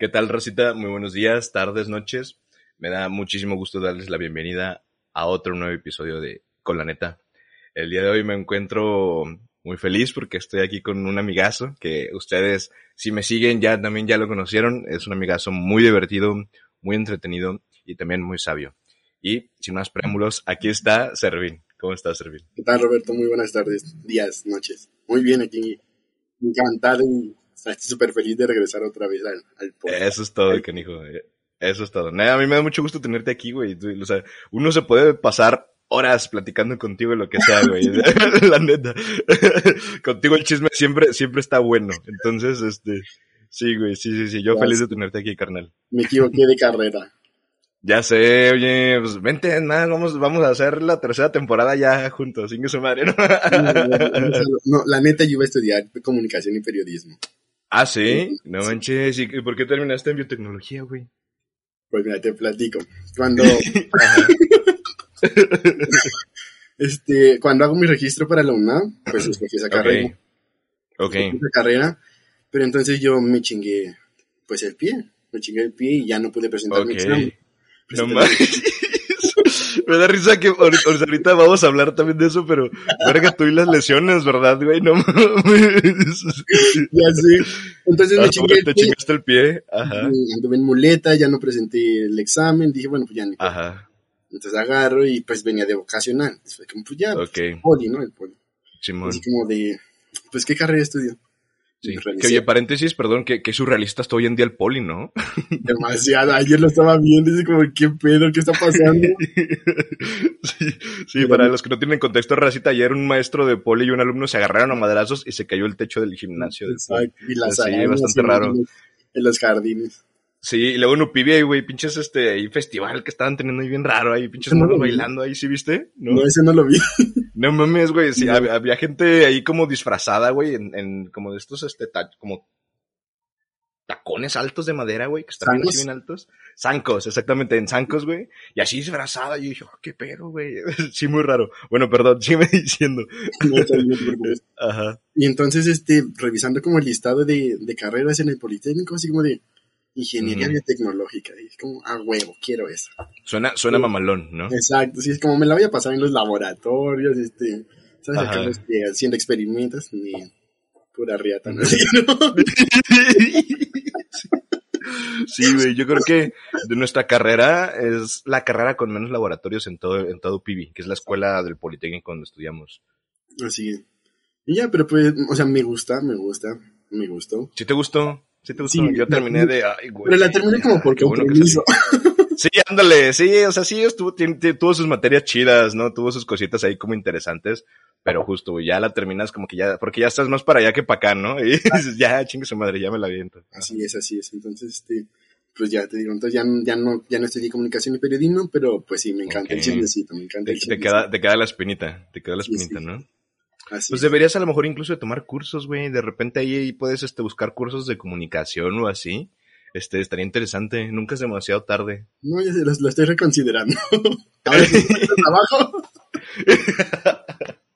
¿Qué tal, Rosita? Muy buenos días, tardes, noches. Me da muchísimo gusto darles la bienvenida a otro nuevo episodio de Con la Neta. El día de hoy me encuentro muy feliz porque estoy aquí con un amigazo que ustedes, si me siguen, ya también ya lo conocieron. Es un amigazo muy divertido, muy entretenido y también muy sabio. Y sin más preámbulos, aquí está Servín. ¿Cómo estás, Servín? ¿Qué tal, Roberto? Muy buenas tardes, días, noches. Muy bien aquí. Encantado estoy súper feliz de regresar otra vez al, al podcast. Eso es todo, canijo. Eso es todo. Nada, a mí me da mucho gusto tenerte aquí, güey. O sea, uno se puede pasar horas platicando contigo y lo que sea, güey. la neta. contigo el chisme siempre, siempre está bueno. Entonces, este, sí, güey, sí, sí, sí. Yo feliz de tenerte aquí, carnal. Me equivoqué de carrera. Ya sé, oye, pues vente, nada, vamos, vamos a hacer la tercera temporada ya juntos, sin que su madre, ¿no? No, la neta, yo iba a estudiar comunicación y periodismo. Ah, sí, no manches, ¿y por qué terminaste en biotecnología, güey? Pues mira, te platico. Cuando, este, cuando hago mi registro para la UNAM, pues escogí esa carrera. Ok, Esa carrera. Pero entonces yo me chingué, pues el pie. Me chingué el pie y ya no pude presentar mi examen. No Presenté- manches. Me da risa que ahorita, ahorita vamos a hablar también de eso, pero verga tú y las lesiones, ¿verdad, güey? No mames. Ya sé. Entonces Ah, me chingué el te pie. chingaste el pie. Ajá. Anduve en muleta, ya no presenté el examen, dije, bueno, pues ya ni. Ajá. Entonces agarro y pues venía de vocacional. Entonces fue como, pues ya, poli, ¿no? El poli. Simón. Así como de, pues, ¿qué carrera estudio? Sí. Que oye, paréntesis, perdón, que, que surrealista está hoy en día el poli, ¿no? demasiado. Ayer lo estaba viendo y dice como, ¿qué pedo? ¿Qué está pasando? sí, sí, para los que no tienen contexto, racita, ayer un maestro de poli y un alumno se agarraron a madrazos y se cayó el techo del gimnasio. del. Exacto. Y las Sí, bastante raro. En los jardines. Sí, y luego en Upivia, ahí, güey, pinches este, ahí festival que estaban teniendo ahí bien raro, ahí pinches No monos bailando ahí, ¿sí viste? No, ¿No? ese no lo vi. No mames, güey, sí, No. había gente ahí como disfrazada, güey, en, en como de estos, este, ta- como tacones altos de madera, güey, que están bien así bien altos. Zancos, exactamente, en zancos, güey, y así disfrazada, y yo dije, oh, qué pedo, güey, sí, muy raro. Bueno, perdón, sígueme diciendo. No. Ajá, Y entonces, este, revisando como el listado de, de carreras en el Politécnico, así como de ingeniería Ujú. biotecnológica. Y es como, a huevo, quiero eso. suena, suena Sí. mamalón, ¿no? Exacto, sí, es como me la voy a pasar en los laboratorios, este, ¿sabes? Este, haciendo experimentos, ni pura riata, ¿no? Sí, güey, yo creo que de nuestra carrera es la carrera con menos laboratorios en todo, en todo PIBI, que es la escuela del Politécnico donde estudiamos. Así es. Y ya, pero pues, o sea, me gusta, me gusta, me gustó. ¿Sí te gustó? ¿Sí te gustó? Sí, yo terminé de, ay, güey. Pero la terminé como ya, por qué bueno que compromiso. Sí, ándale, sí, o sea, sí, estuvo, tuvo sus materias chidas, ¿no? Tuvo sus cositas ahí como interesantes, pero justo, ya la terminas como que ya, porque ya estás más para allá que para acá, ¿no? Y dices, ya, chingue su madre, ya me la viento. Así es, así es. Entonces, este, pues ya te digo, entonces ya, ya no, ya no estudié comunicación y periodismo, pero pues sí, me encanta el chismecito, me encanta Te, el te chismecito. queda, te queda la espinita, te queda la Sí, espinita, sí. ¿no? Así Pues es. deberías a lo mejor incluso de tomar cursos, güey. De repente ahí, puedes este, buscar cursos de comunicación o así. Este, estaría interesante. Nunca es demasiado tarde. No, ya lo, lo estoy reconsiderando. A ver, si encuentro trabajo,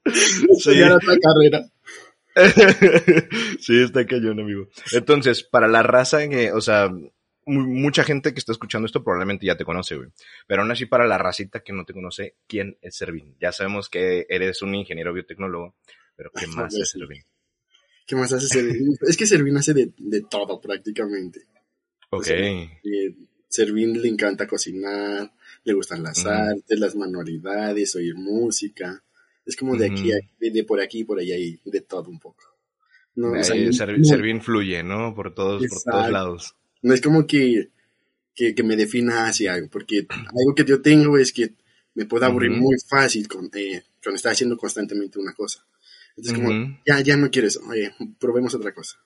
estudiar otra carrera. sí, está cañón, amigo. Entonces, para la raza que, o sea, mucha gente que está escuchando esto probablemente ya te conoce, güey. Pero aún así, para la racita que no te conoce, ¿quién es Servín? Ya sabemos que eres un ingeniero biotecnólogo, pero ¿qué más es. Servín? ¿Qué más hace Servín? Es que Servín hace de, de todo prácticamente. Ok. Eh, Servín le encanta cocinar, le gustan las artes, las manualidades, oír música. Es como de aquí, de, de por aquí y por allá y de todo un poco. No, o sea, Ahí no- Servín fluye, ¿no? Por todos, por todos lados. No es como que, que, que me defina hacia algo, porque algo que yo tengo es que me puedo aburrir muy fácil con, eh, cuando estoy haciendo constantemente una cosa. Entonces, como, ya, ya no quiero eso, oye, probemos otra cosa.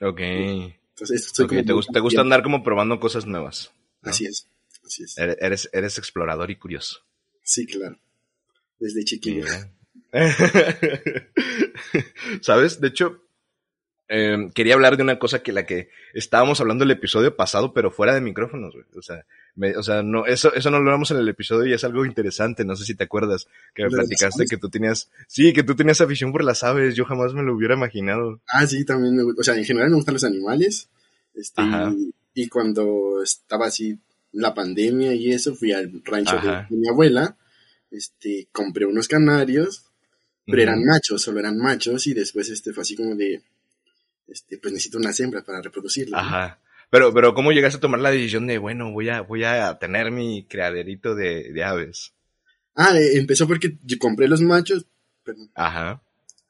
Ok. Entonces, soy Ok, como te, gusta andar como probando cosas nuevas. ¿no? Así es, así es. Eres, eres, explorador y curioso. Sí, claro. Desde chiquillo. ¿Sabes? De hecho, eh, quería hablar de una cosa que la que estábamos hablando el episodio pasado, pero fuera de micrófonos, güey. O sea, me- o sea, no, eso, eso no lo hablamos en el episodio y es algo interesante. No sé si te acuerdas que me ¿De las platicaste que tú tenías, sí, que tú tenías afición por las aves. Yo jamás me lo hubiera imaginado. Ah, sí, también me gusta. O sea, en general me gustan los animales. Este, y, y cuando estaba así la pandemia y eso, fui al rancho de, mi abuela. Este, compré unos canarios, pero eran machos, solo eran machos. Y después este fue así como de, este, pues necesito unas hembras para reproducirlas. ¿no? Ajá. Pero, pero ¿cómo llegaste a tomar la decisión de, bueno, voy a, voy a tener mi criaderito de, de aves? Ah, eh, empezó porque yo compré los machos, perdón, Ajá.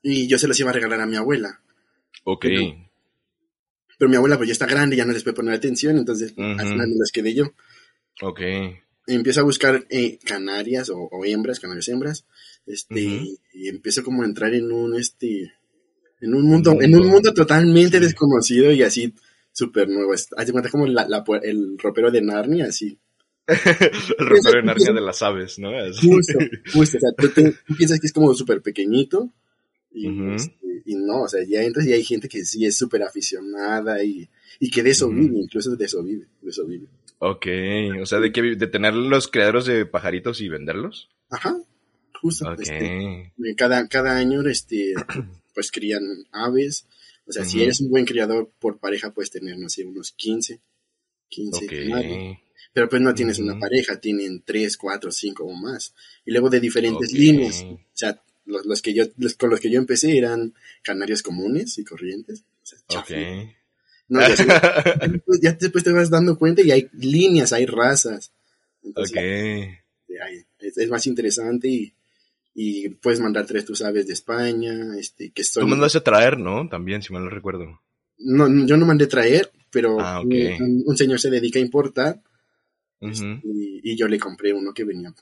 y yo se los iba a regalar a mi abuela. Ok. Pero- Pero mi abuela pues ya está grande, ya no les puede poner atención, entonces Ujú. al final me los quedé yo. Ok. empiezo a buscar eh, canarias o, o hembras, canarias hembras, este, y empiezo como a entrar en un, este, en un mundo, Un en un mundo. totalmente Sí. desconocido y así súper nuevo. Haz de cuenta como la, la pu- el ropero de Narnia, así. El ropero de Narnia de las aves, ¿no? Justo, justo, o sea, tú, te- tú piensas que es como súper pequeñito y, este, y no, o sea, ya entras y hay gente que sí es súper aficionada y, y que de eso vive, incluso de eso vive, de eso vive. Ok, o sea, de que de tener los criaderos de pajaritos y venderlos. Ajá, justo. Ok. este, cada, cada año este pues crían aves o sea si eres un buen criador por pareja puedes tener no sé unos 15 15 Ok. canarios. pero pues no tienes una pareja tienen 3, 4, 5 o más y luego de diferentes Ok. líneas o sea los, los que yo los, con los que yo empecé eran canarios comunes y corrientes o sea, Ok. chafa. no, ya, después- ya después te vas dando cuenta y hay líneas hay razas Entonces, Ok. hay- es, es más interesante y, y puedes mandar tres tus aves de España, este, que son... Tú mandaste a traer, ¿no? También, si mal no recuerdo. No, no, yo no mandé traer, pero Ah, un, un señor se dedica a importar Ujú. y, y yo le compré uno que venía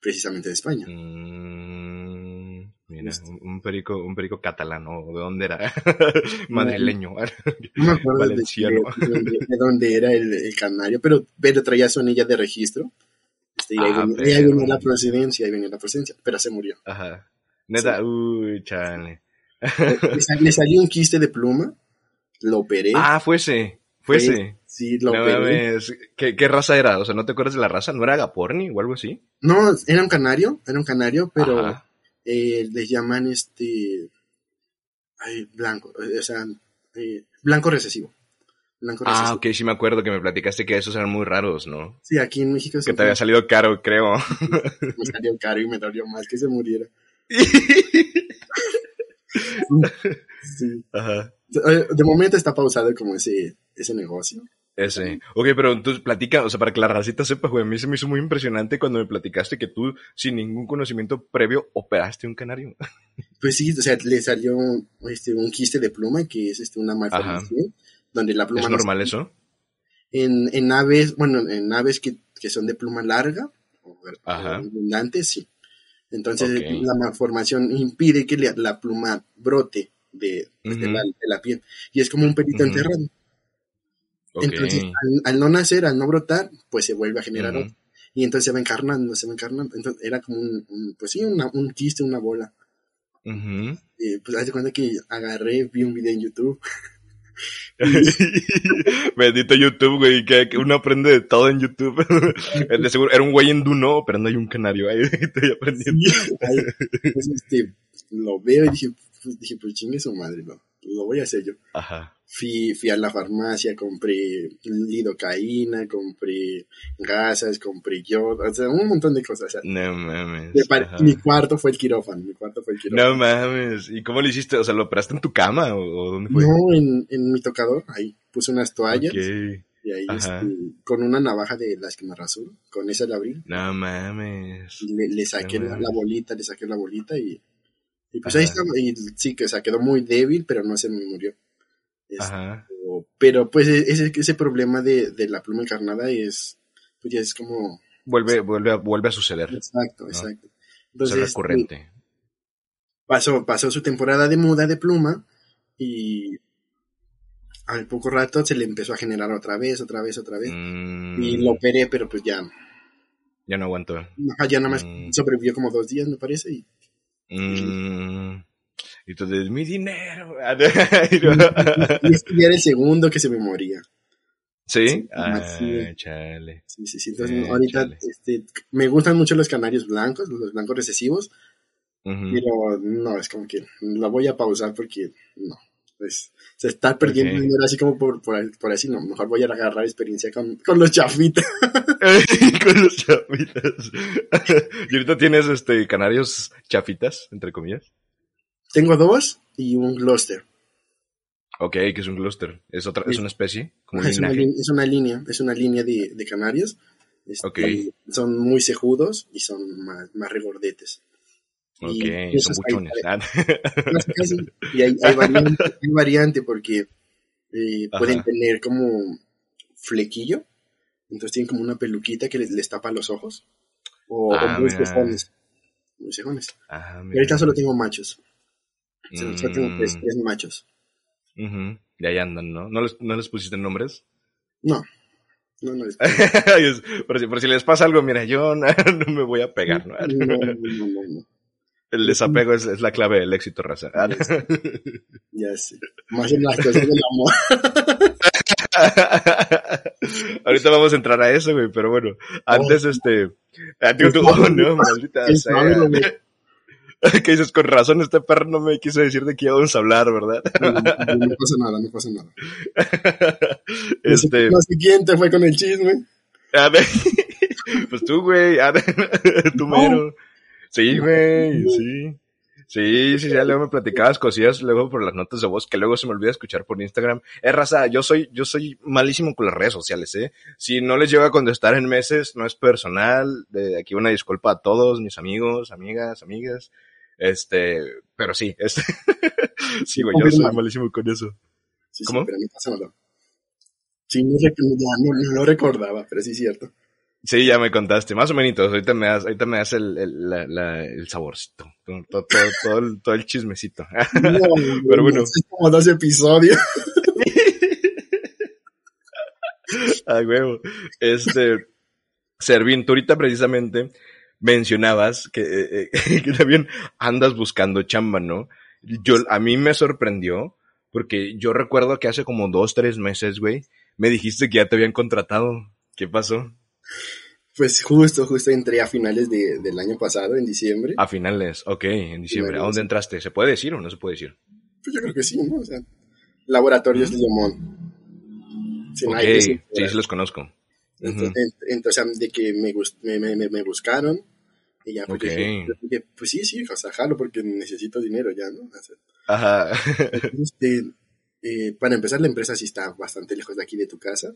precisamente de España. Mm, mira, un, un perico, un perico catalán, ¿o ¿de dónde era? Madrileño. No me acuerdo Valenciano. de- de dónde, de dónde era el, el canario, pero, pero traía su anilla de registro. Este, y ahí, Ah, venía, y ahí perro. venía la procedencia, ahí venía la procedencia, pero se murió. Ajá. Neta, uy, chale. Le, sal- le salió un quiste de pluma, lo operé. Ah, fuese, fuese. Sí, lo No operé. ¿Qué, ¿Qué raza era? O sea, ¿no te acuerdas de la raza? ¿No era Agaporni o algo así? No, era un canario, era un canario, pero eh, le llaman este ay, blanco, o sea, eh, blanco recesivo. Blanco. Ah, ok, sí me acuerdo que me platicaste que esos eran muy raros, ¿no? Sí, aquí en México Que te había salido caro, creo. me salió caro y me dolió más que se muriera. Sí. Ajá. De momento está pausado como ese, ese negocio. Ese. Ok, pero entonces platica, o sea, para que la racita sepa, güey, a mí se me hizo muy impresionante cuando me platicaste que tú, sin ningún conocimiento previo, operaste un canario. Pues sí, o sea, le salió este, un quiste de pluma, que es este, una malformación, donde la pluma ¿Es no normal eso? En, en aves, bueno, en aves que, que son de pluma larga o, Ajá. o abundante, sí. Entonces la malformación impide que la, la pluma brote de, pues, de la, de la piel. Y es como un pelito enterrado. Entonces, al, al no nacer, al no brotar, pues se vuelve a generar otro. Y entonces se va encarnando, se va encarnando. Entonces era como un, un- pues sí, una- un quiste, una bola. Y pues haz de cuenta que agarré, vi un video en YouTube. Bendito YouTube, güey, que, uno aprende de todo en YouTube. De seguro, era un güey en Duno operando ahí un canario. Ahí estoy aprendiendo. Ahí, pues, este, lo veo y dije, pues, dije, pues chingue su madre, no, lo voy a hacer yo. Ajá. Fui, fui a la farmacia, compré lidocaína, compré gasas, compré yodo, o sea, un montón de cosas. o sea, No mames. mi cuarto fue el quirófano, mi cuarto fue el quirófano. No mames. ¿Y cómo lo hiciste? O sea, ¿lo operaste en tu cama o, dónde fue? No, en, en mi tocador, ahí puse unas toallas Ok. y ahí este, con una navaja de las que me rasuro, con esa la abrí, No mames. le, le saqué No la, mames. la bolita, le saqué la bolita y, y pues Ajá. ahí estaba, y sí, que o sea, quedó muy débil, pero no se me murió. Este, Ajá. Pero, pues e- ese, ese problema de, de la pluma encarnada es, pues ya es como, Vuelve, vuelve, a, vuelve a suceder. exacto, exacto. Es Entonces, recurrente. pasó, pasó su temporada de muda de pluma y, al poco rato se le empezó a generar otra vez, otra vez, otra vez. Mm, Y lo operé, pero pues ya, Ya no aguanto. ajá, ya nada más Mm. sobrevivió como dos días, me parece. Y Mm, y entonces, mi dinero. y es que ya era el segundo que se me moría. ¿Sí? Sí, Ah, sí. chale. Sí, sí, sí. Entonces, Eh, ahorita este, me gustan mucho los canarios blancos, los blancos recesivos, pero no, es como que lo voy a pausar porque no. Pues se está perdiendo dinero así como por, por, por así, no. Mejor voy a agarrar experiencia con, con los chafitas. Con los chafitas. ¿Y ahorita tienes este canarios chafitas, entre comillas? Tengo dos y un Gloucester. Ok, que es un cluster. ¿Es otra, es una especie? Como un Es una, es una línea, es una línea de, de canarios. Este. Son muy cejudos y son más, más regordetes. Ok, y son buchones. Ah. Y hay, hay variante, hay variante porque eh, pueden tener como flequillo. Entonces tienen como una peluquita que les, les tapa los ojos. O, Ah, o muy cejones. Muy cejones. Ah, Y mira. ahorita solo tengo machos. Solo, solo tengo Mm. tres, tres machos. Ujú, Y ahí andan, ¿no? ¿No les, no les pusiste nombres? No. No, no. es- Es- por, si, por si les pasa algo, mira, yo no, no me voy a pegar. No, no, no, no, no. El desapego es, es la clave del éxito, raza. Ya sé. Más en las cosas del amor. Ahorita vamos a entrar a eso, güey, pero bueno. Antes, este. ah, tú- oh, no, maldita sea. Que dices, con razón, este perro no me quiso decir de qué íbamos a hablar, ¿verdad? No, no, no pasa nada, no pasa nada. Este. No sé quién te fue con el chisme. A ver, pues tú, güey, a ver, tú mero. Sí, güey, sí. Sí, sí, ya luego me platicabas cosillas luego por las notas de voz que luego se me olvida escuchar por Instagram. Eh, raza, yo soy, yo soy malísimo con las redes sociales, eh. Si no les llego a contestar en meses, no es personal. De aquí una disculpa a todos mis amigos, amigas, amigas. Este, pero sí, este. sí, güey, yo soy malísimo con eso. Sí, sí, ¿Cómo? pero no pasa nada. Sí, no, no, no recordaba, pero sí es cierto. Sí, ya me contaste, más o menos. Ahorita me das, ahorita me das el, el, la- la- el saborcito, todo, todo, todo, el, todo el chismecito. No, Pero bueno. Es como dos episodios. Ay, huevo. Este, Servín, tú ahorita precisamente mencionabas que, eh, eh, que también andas buscando chamba, ¿no? Yo, a mí me sorprendió porque yo recuerdo que hace como dos, tres meses, güey, me dijiste que ya te habían contratado. ¿Qué pasó? Pues justo, justo entré a finales de, del año pasado, en diciembre. A finales, ok, en diciembre. ¿A dónde entraste? ¿Se puede decir o no se puede decir? Pues yo creo que sí, ¿no? O sea, Laboratorios Limón. Sin ok, nadie que se sí, sí los conozco. Entonces, entonces, de que me, me, me, me- buscaron y ya pues, Ok. dije, yo dije, pues sí, sí, o sea, jalo porque necesito dinero ya, ¿no? O sea, Ajá. este, eh, para empezar, la empresa sí está bastante lejos de aquí de tu casa.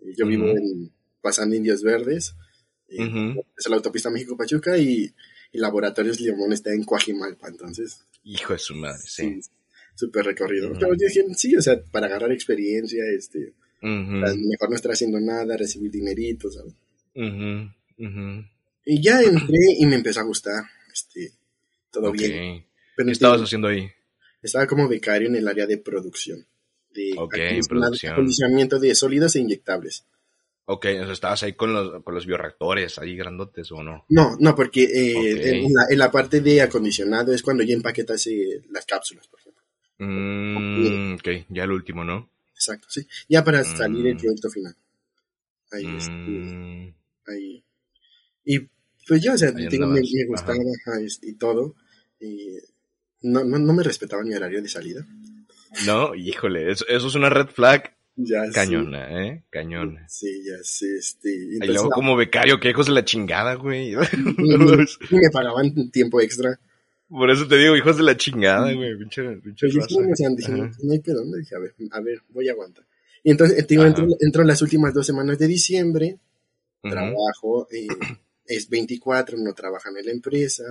Eh, Yo vivo en, pasando Indios Verdes, eh, Ujú. es la autopista México-Pachuca y, y Laboratorios Limón está en Coajimalpa, entonces, Hijo de su madre, sí. sí, súper recorrido. Ujú. Pero yo dije, sí, o sea, para agarrar experiencia, este, Ujú, mejor no estar haciendo nada, recibir dinerito, ¿sabes? Y ya entré y me empezó a gustar, este, todo Ok. bien. Pero ¿Qué estabas haciendo ahí? estaba como becario en el área de producción. De Ok, acondiciona- producción. acondicionamiento de sólidos e inyectables. Ok, o sea, estabas ahí con los, con los bioreactores, ahí grandotes o no. No, no, porque eh, en, la, en la parte de acondicionado es cuando ya empaquetas eh, las cápsulas, por ejemplo. Mm, ok, ya el último, ¿no? Exacto, sí. Ya para salir el Mm. producto final. Ahí, este, Mm, ahí. Y pues ya, o sea, digo, me, me gustaba ajá, y, todo. Y no, no, no me respetaba mi horario de salida. no, híjole, eso, eso es una red flag Ya cañona, ¿eh? Cañona. Sí, sí ya sé, este. Y luego como becario, qué hijos de la chingada, güey. me pagaban tiempo extra. Por eso te digo, hijos de la chingada, güey. Pinche, pinche dije, raza. o sea, dije, Ajá. no hay pedo, ¿no? Dije, a ver, a ver, voy a aguantar. Y entonces, digo, entro, entro las últimas dos semanas de diciembre, trabajo, eh, es 24, no trabajan en la empresa.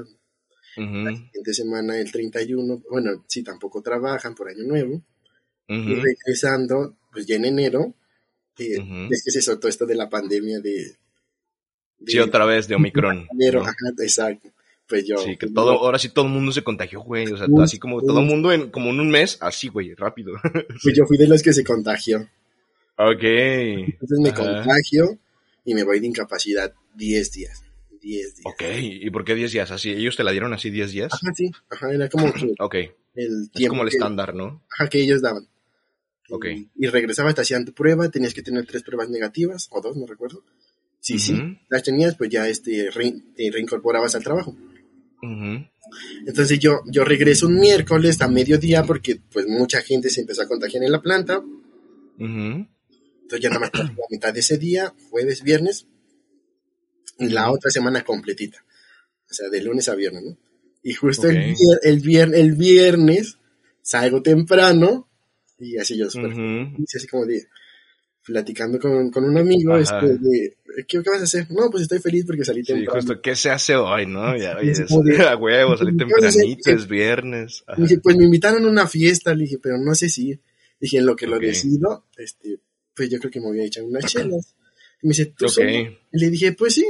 ujú, La siguiente semana, el 31, bueno, sí, tampoco trabajan por Año Nuevo. Y regresando, pues ya en enero, eh, es que se soltó esto de la pandemia de... de Sí, otra vez de Omicron. enero, ¿no? ajá, exacto. pues yo... Sí, que pues, todo, ahora sí todo el mundo se contagió, güey. O sea, así como todo el mundo en, como en un mes, así, güey, rápido. pues yo fui de los que se contagió. ok. Entonces me Ajá. contagio y me voy de incapacidad 10 días. 10 días. Ok, ¿y por qué 10 días? Así, ellos te la dieron así 10 días. Ajá, sí. Ajá, era como que Ok, es el tiempo como el que, estándar, ¿no? ajá, que ellos daban. Ok. Y, y regresabas, te hacían tu prueba, tenías que tener tres pruebas negativas, o dos, no recuerdo. Sí, sí, Ujú. las tenías, pues ya este, re- te reincorporabas al trabajo. Ujú. Entonces yo, yo regreso un miércoles a mediodía porque pues mucha gente se empezó a contagiar en la planta. Ujú. Entonces ya nada más la mitad de ese día, jueves, viernes, y la otra semana completita. O sea, de lunes a viernes, ¿no? Y justo el, Ok. vier- el, vier- el viernes salgo temprano y así yo súper Ujú. feliz, así como de platicando con, con un amigo, Ajá. este, de, ¿qué, qué vas a hacer? No, pues estoy feliz porque salí Sí, temprano. justo, ¿qué se hace hoy, no? Ya, oye, Es es- como de- a huevo, salí tempranito, es viernes. Ajá. Dije, pues me invitaron a una fiesta, le dije, pero no sé si. Dije, en lo que lo Ok. decido, este, pues yo creo que me voy a echar unas chelas. Y me dice, ¿tú Ok. solo? Y le dije, pues sí.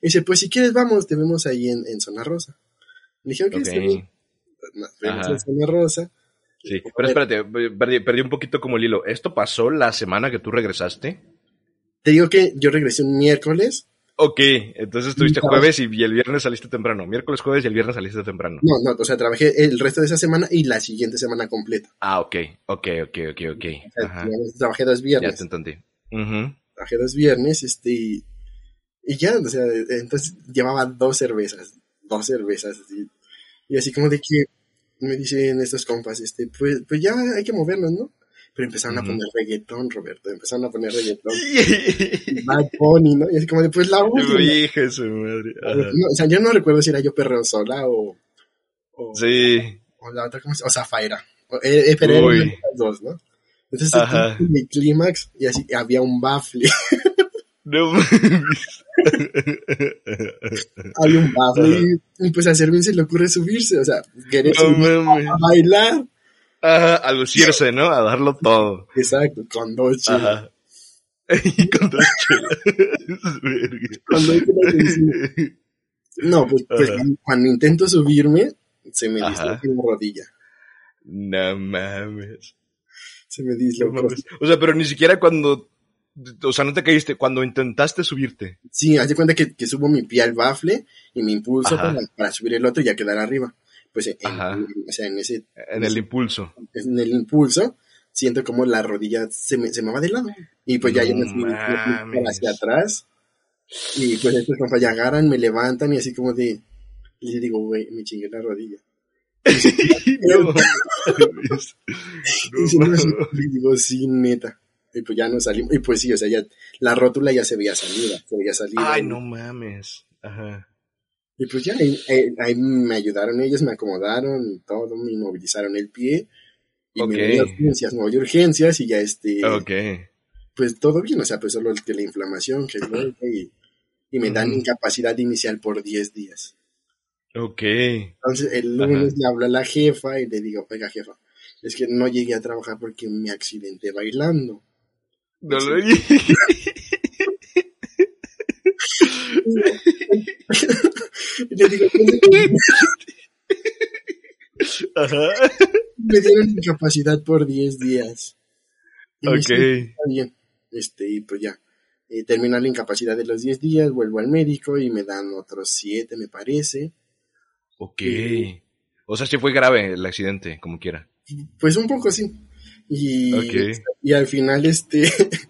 Y dice, pues si quieres vamos, te vemos ahí en, en Zona Rosa. Le dije, ok, Ok. está bien. Nos vemos en Zona Rosa. Sí, pero espérate, perdí, perdí un poquito como el hilo. ¿Esto pasó la semana que tú regresaste? Te digo que yo regresé un miércoles. Ok, entonces estuviste jueves y, y el viernes saliste temprano. Miércoles, jueves y el viernes saliste temprano. No, no, o sea, trabajé el resto de esa semana y la siguiente semana completa. Ah, ok, ok, ok, ok, ok. O sea, Ajá. digamos, trabajé dos Ya viernes. te entendí. Trabajé dos viernes, este, y, y ya, o sea, entonces llevaba dos cervezas, dos cervezas, así, y así como de que me dicen estos compas, este, pues, pues ya hay que movernos, ¿no? Pero empezaron a poner reggaetón, Roberto, empezaron a poner reggaetón, Bad Bunny, ¿no? Y así como de, pues la última. Su madre. No, o sea, yo no recuerdo si era yo perreo sola o, o, Sí. o la otra, ¿cómo se O Zafaira. O, eh, eh, pero eran las dos, ¿no? Entonces, el clímax, y así, había un bafle. No mames. había un bafle y, pues a Servín se le ocurre subirse, o sea, querer No a bailar. Ajá, a lucirse, ¿no? A darlo todo. Exacto, con dos chelas. Y con dos chelas. No, pues, pues cuando, intento subirme, se me disloca la rodilla. No mames. Se me No disloca. mames. O sea, pero ni siquiera cuando. O sea, no te caíste. Cuando intentaste subirte. Sí, haz de cuenta que, que subo mi pie al bafle y me impulso para, para subir el otro y ya quedar arriba. Pues en, en- o sea, en ese En el impulso. en el impulso, siento como la rodilla se me, se me va de lado. Y pues ya No yo me fui, me fui hacia atrás. Y pues estos compas ya agarran, me levantan y así como de... Y digo, güey, me chingué la rodilla. Y No no, le digo, sí, neta. Y pues ya no salimos. Y pues sí, o sea, ya la rótula ya se veía salida. Se veía salida. Ay, no mames. Ajá. Y pues ya ahí, ahí- ahí me ayudaron ellos, me acomodaron y todo, me inmovilizaron el pie. Y Ok. me a urgencias, me voy a urgencias y ya este... Ok. pues todo bien, o sea, pues solo el que la inflamación, que y, y me dan incapacidad inicial por 10 días. Ok. Entonces el lunes le hablo a la jefa y le digo, oiga jefa, es que no llegué a trabajar porque me accidenté bailando. No lo Y le digo, Ajá. me dieron incapacidad por 10 días. Y Ok. Bien. Este, y pues ya. Eh, termina la incapacidad de los 10 días, vuelvo al médico y me dan otros 7, me parece. Ok. O sea, sí fue grave el accidente, como quiera. Pues un poco sí. Y, y al final, este,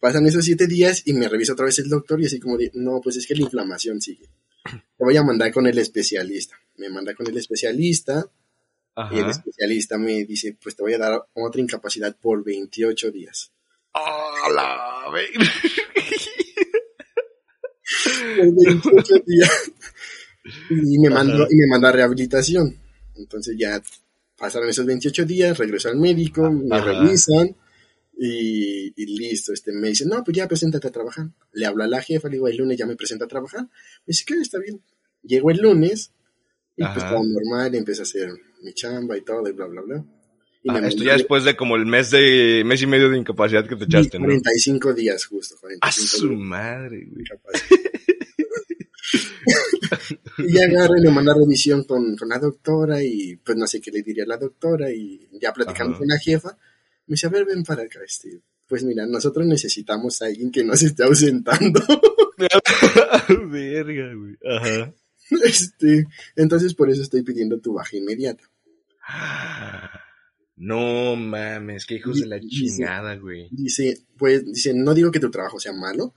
pasan esos siete días y me revisa otra vez el doctor y así como de, no, pues es que la inflamación sigue. Te voy a mandar con el especialista. Me manda con el especialista y el especialista me dice, pues te voy a dar otra incapacidad por 28 días. ¡A la ve- Por 28 días. Y me mandó, Ajá. y me mandó a rehabilitación. Entonces ya pasaron esos 28 días, regreso al médico, me Ajá. revisan y, y listo. Este, me dice, no, pues ya preséntate a trabajar. Le hablo a la jefa, le digo, el lunes ya me presento a trabajar. Me dice, que está bien. Llego el lunes y pues Ajá. todo normal, empiezo a hacer mi chamba y todo y bla, bla, bla. Y Ah, esto ya después de como el mes de mes y medio de incapacidad que te echaste, ¿no? 45 días justo. A 45 su días madre, güey. Y ya agarra y me manda revisión con, con la doctora y pues no sé qué le diría a la doctora y ya platicando Ajá. con la jefa, me dice, a ver, ven para acá, este, pues mira, nosotros necesitamos a alguien que no se esté ausentando. Verga, güey. Ajá. este, entonces por eso estoy pidiendo tu baja inmediata. No mames, qué hijos de la chingada, güey. Dice, pues, dice, no digo que tu trabajo sea malo,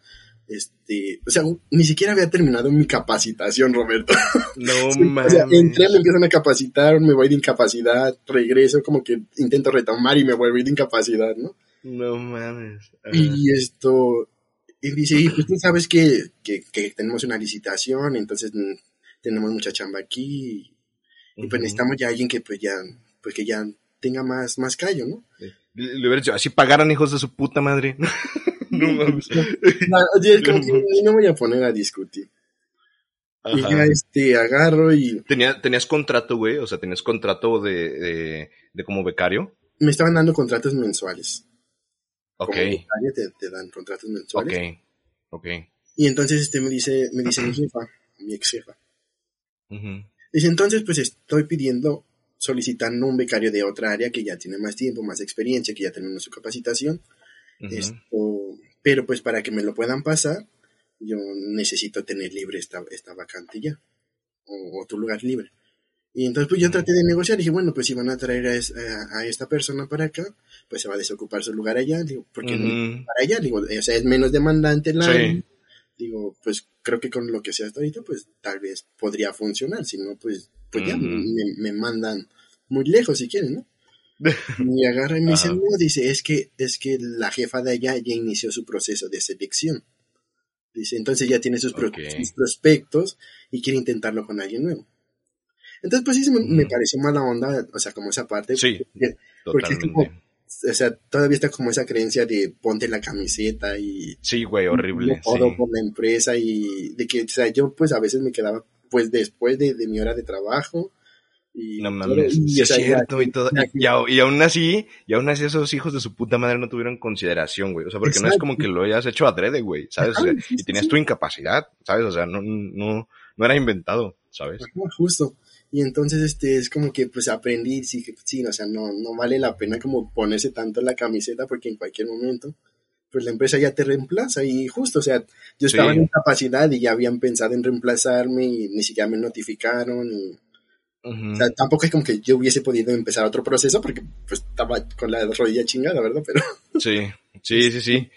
este, o sea, ni siquiera había terminado mi capacitación, Roberto. No O mames. sea, entré, me empiezan a capacitar, me voy de incapacidad, regreso, como que intento retomar y me vuelvo de incapacidad, ¿no? No mames. Ajá. Y esto, y dice, y pues tú sabes que, que, que tenemos una licitación, entonces mm, tenemos mucha chamba aquí, y pues necesitamos ya alguien que pues ya, pues que ya tenga más, más callo, ¿no? Le hubiera dicho, así pagaran hijos de su puta madre. no mames. No, oye, es como que no me voy a poner a discutir. Y ya este, agarro y Tenía- ¿Tenías contrato, güey? O sea, ¿tenías contrato de, de, de como becario? me estaban dando contratos mensuales. Ok, Como becario te, te dan contratos mensuales. ok, ok. Y entonces este me dice, me dice mi jefa, mi ex jefa. Dice, entonces pues estoy pidiendo, solicitando un becario de otra área que ya tiene más tiempo, más experiencia, que ya terminó su capacitación. Ujú. Esto, pero pues para que me lo puedan pasar, yo necesito tener libre esta, esta vacante ya. O, o tu lugar libre. Y entonces pues yo traté de negociar, dije, bueno, pues si van a traer a, es- a- a esta persona para acá, pues se va a desocupar su lugar allá, digo, porque no para allá, digo, o sea, es menos demandante Sí. área. Digo, pues creo que con lo que sea hasta ahorita, pues tal vez podría funcionar, si no, pues, pues ya me, me mandan muy lejos si quieren, ¿no? Y agarra y me dice, no, dice, es que, es que la jefa de allá ya inició su proceso de selección. Dice, entonces ya tiene sus, pro- Ok. sus prospectos y quiere intentarlo con alguien nuevo. Entonces, pues sí, me, me Ujú. pareció mala onda, o sea, como esa parte. Sí, porque- porque es como- totalmente. o sea, todavía está como esa creencia de ponte la camiseta y Sí, güey, horrible. todo sí. por la empresa y de que, o sea, yo pues a veces me quedaba pues después de, de mi hora de trabajo y No mames, y, es cierto y todo. Y, y aún así, y aún así esos hijos de su puta madre no tuvieron consideración, güey. O sea, porque no es como que lo hayas hecho adrede, güey, ¿sabes? O sea, y tenías tu incapacidad, ¿sabes? O sea, no, no, no era inventado, ¿sabes? Ajá, justo. Y entonces este es como que pues aprendí, sí, que- sí, o sea, no, no vale la pena como ponerse tanto la camiseta porque en cualquier momento pues la empresa ya te reemplaza y justo, o sea, yo estaba Sí. en incapacidad y ya habían pensado en reemplazarme y ni siquiera me notificaron y O sea, tampoco es como que yo hubiese podido empezar otro proceso porque pues estaba con la rodilla chingada, ¿verdad? Pero Sí, sí, sí, sí.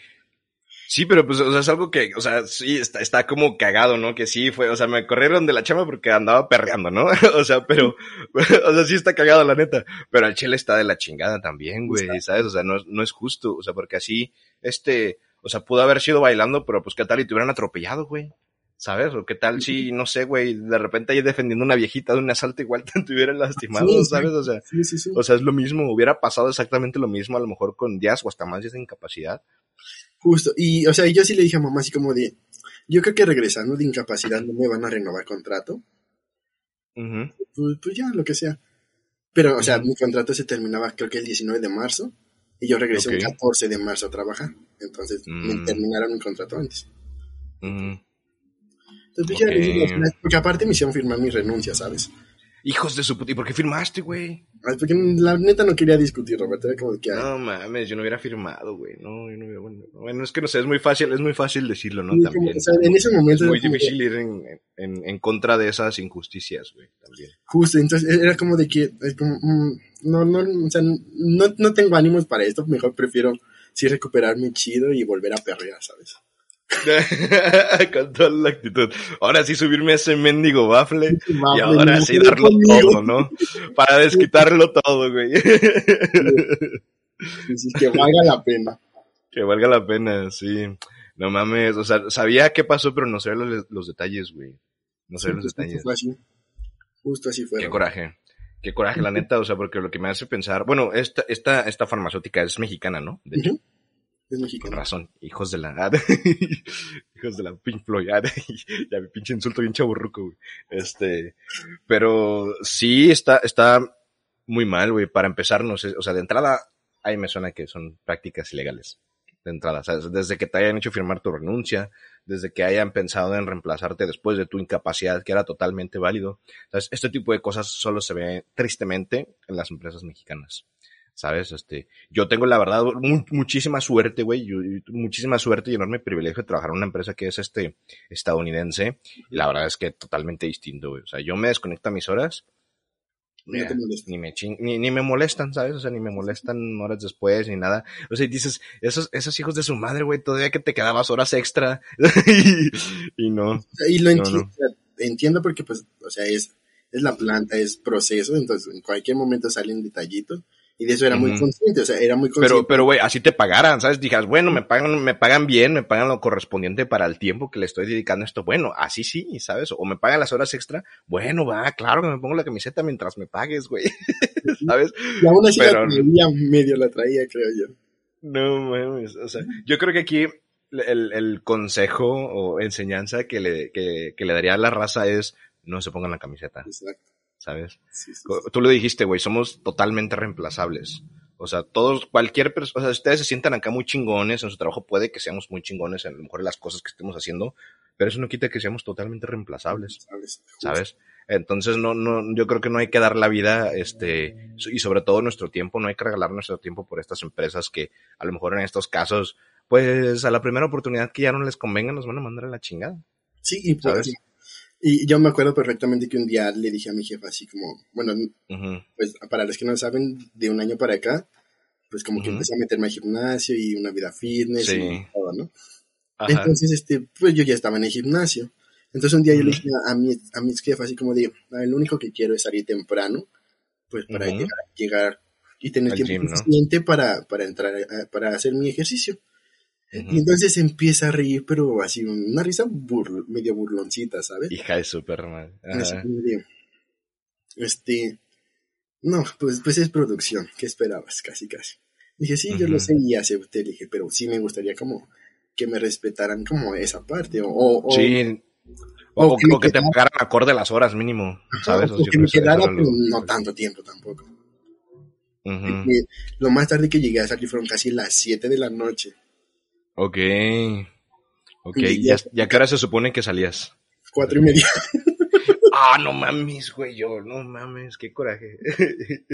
Sí, pero pues, o sea, es algo que, o sea, sí, está, está como cagado, ¿no? Que sí fue, o sea, me corrieron de la chama porque andaba perreando, ¿no? o sea, pero, o sea, sí está cagado, la neta. Pero el chile está de la chingada también, güey, ¿sabes? O sea, no, no es justo, o sea, porque así, este, o sea, pudo haber sido bailando, pero pues qué tal y te hubieran atropellado, güey. ¿Sabes? O qué tal si, no sé, güey, de repente ahí defendiendo una viejita de un asalto igual te hubieran lastimado, Sí, ¿sabes? O sea, sí, sí, o sea, es lo mismo, hubiera pasado exactamente lo mismo, a lo mejor con días o hasta más días de incapacidad. Justo. Y, o sea, yo sí le dije a mamá así como de, yo creo que regresando de incapacidad no me van a renovar contrato. Pues, pues ya, lo que sea. Pero, o sea, mi contrato se terminaba creo que el 19 de marzo y yo regresé el 14 de marzo a trabajar. Entonces, me Mm. terminaron mi contrato antes. Entonces, les porque aparte me hicieron firmar mi renuncia, ¿sabes? Hijos de su puta. ¿Y por qué firmaste, güey? Porque la neta no quería discutir, Roberto. Era como que, ay, No mames, yo no hubiera firmado, güey. No, yo no hubiera. Bueno, bueno, es que no sé, es muy fácil, es muy fácil decirlo, ¿no? También. o sea, en ese momento es muy difícil ir en, en, en contra de esas injusticias, güey. También. Justo, entonces era como de que, es como, mm, no, no, o sea, no, no tengo ánimos para esto, mejor prefiero sí recuperarme chido y volver a perrear, ¿sabes? Con toda la actitud. Ahora sí subirme a ese mendigo bafle. Y ahora sí darlo todo, ¿no? Para desquitarlo todo, güey. Que valga la pena. Que valga la pena, sí. No mames, o sea, sabía qué pasó, pero no sabía los, los detalles, güey. No sabía los Justo detalles. fue así. Justo así fue. Qué coraje. Qué coraje, la neta, o sea, porque lo que me hace pensar, bueno, esta, esta, esta farmacéutica es mexicana, ¿no? De hecho. Es con mexicano. razón, hijos de la, hijos de la Pink Floyd, ya mi pinche insulto bien chaburruco, güey. Este, pero sí está, está muy mal, güey, para empezar, no sé, o sea, de entrada, ahí me suena que son prácticas ilegales. de entrada. ¿sabes? Desde que te hayan hecho firmar tu renuncia, desde que hayan pensado en reemplazarte después de tu incapacidad, que era totalmente válido. ¿Sabes? Este tipo de cosas solo se ve tristemente en las empresas mexicanas. ¿Sabes? Este, yo tengo la verdad mu- muchísima suerte, güey, muchísima suerte y enorme privilegio de trabajar en una empresa que es este estadounidense y la verdad es que totalmente distinto, güey. O sea, yo me desconecto a mis horas Mira, ni me ni, ni me molestan, ¿sabes? O sea, ni me molestan horas después, ni nada. O sea, y dices, esos, esos hijos de su madre, güey, todavía que te quedabas horas extra. y, y no. Y lo No, entiendo, no. entiendo porque, pues, o sea, es, es la planta, es proceso, entonces en cualquier momento salen detallitos. Y de eso era muy consciente, o sea, era muy consciente. Pero, pero, güey, así te pagaran, ¿sabes? Dijeras, bueno, me pagan, me pagan bien, me pagan lo correspondiente para el tiempo que le estoy dedicando a esto. Bueno, así sí, ¿sabes? O me pagan las horas extra. Bueno, va, claro que me pongo la camiseta mientras me pagues, güey. ¿Sabes? y aún así pero- la traía, medio la traía, creo yo. No mames, o sea, yo creo que aquí el, el consejo o enseñanza que le, que, que le daría a la raza es no se pongan la camiseta, Exacto. ¿Sabes? Sí, sí, Co- Tú lo dijiste, güey, somos totalmente reemplazables. O sea, todos, cualquier persona, o sea, ustedes se sientan acá muy chingones en su trabajo, puede que seamos muy chingones en a lo mejor en las cosas que estemos haciendo, pero eso no quita que seamos totalmente reemplazables. ¿sabes? Entonces no, no, yo creo que no hay que dar la vida, este, y sobre todo nuestro tiempo, no hay que regalar nuestro tiempo por estas empresas que a lo mejor en estos casos, pues a la primera oportunidad que ya no les convenga nos van a mandar a la chingada. Sí, y, pues. Y yo me acuerdo perfectamente que un día le dije a mi jefa así como, bueno, pues para los que no saben, de un año para acá, pues como que empecé a meterme al gimnasio y una vida fitness Sí. y todo, ¿no? Ajá. Entonces, este, pues yo ya estaba en el gimnasio. Entonces un día yo le dije a mi, a mi jefa así como de, "A ver, lo único que quiero es salir temprano, pues para llegar, llegar y tener Al tiempo gym, ¿no? suficiente para, para entrar, a- para hacer mi ejercicio. Y entonces empieza a reír, pero así, una risa burl- medio burloncita, ¿sabes? Hija de Superman. De, este, no, pues, pues es producción, ¿qué esperabas? Casi, casi. Dije, sí, yo lo sé y acepté, dije, pero sí me gustaría como que me respetaran como esa parte, o, o, Sí. O, que me o que te pagaran acorde a las horas mínimo, ¿sabes? o O que me quedara, pero no tanto tiempo tampoco. Lo más tarde que llegué a salir fueron casi las 7 de la noche, Ok. Ok, Y ya, que hora se supone que salías. cuatro y media. Ah, no mames, güey, yo, no mames, qué coraje.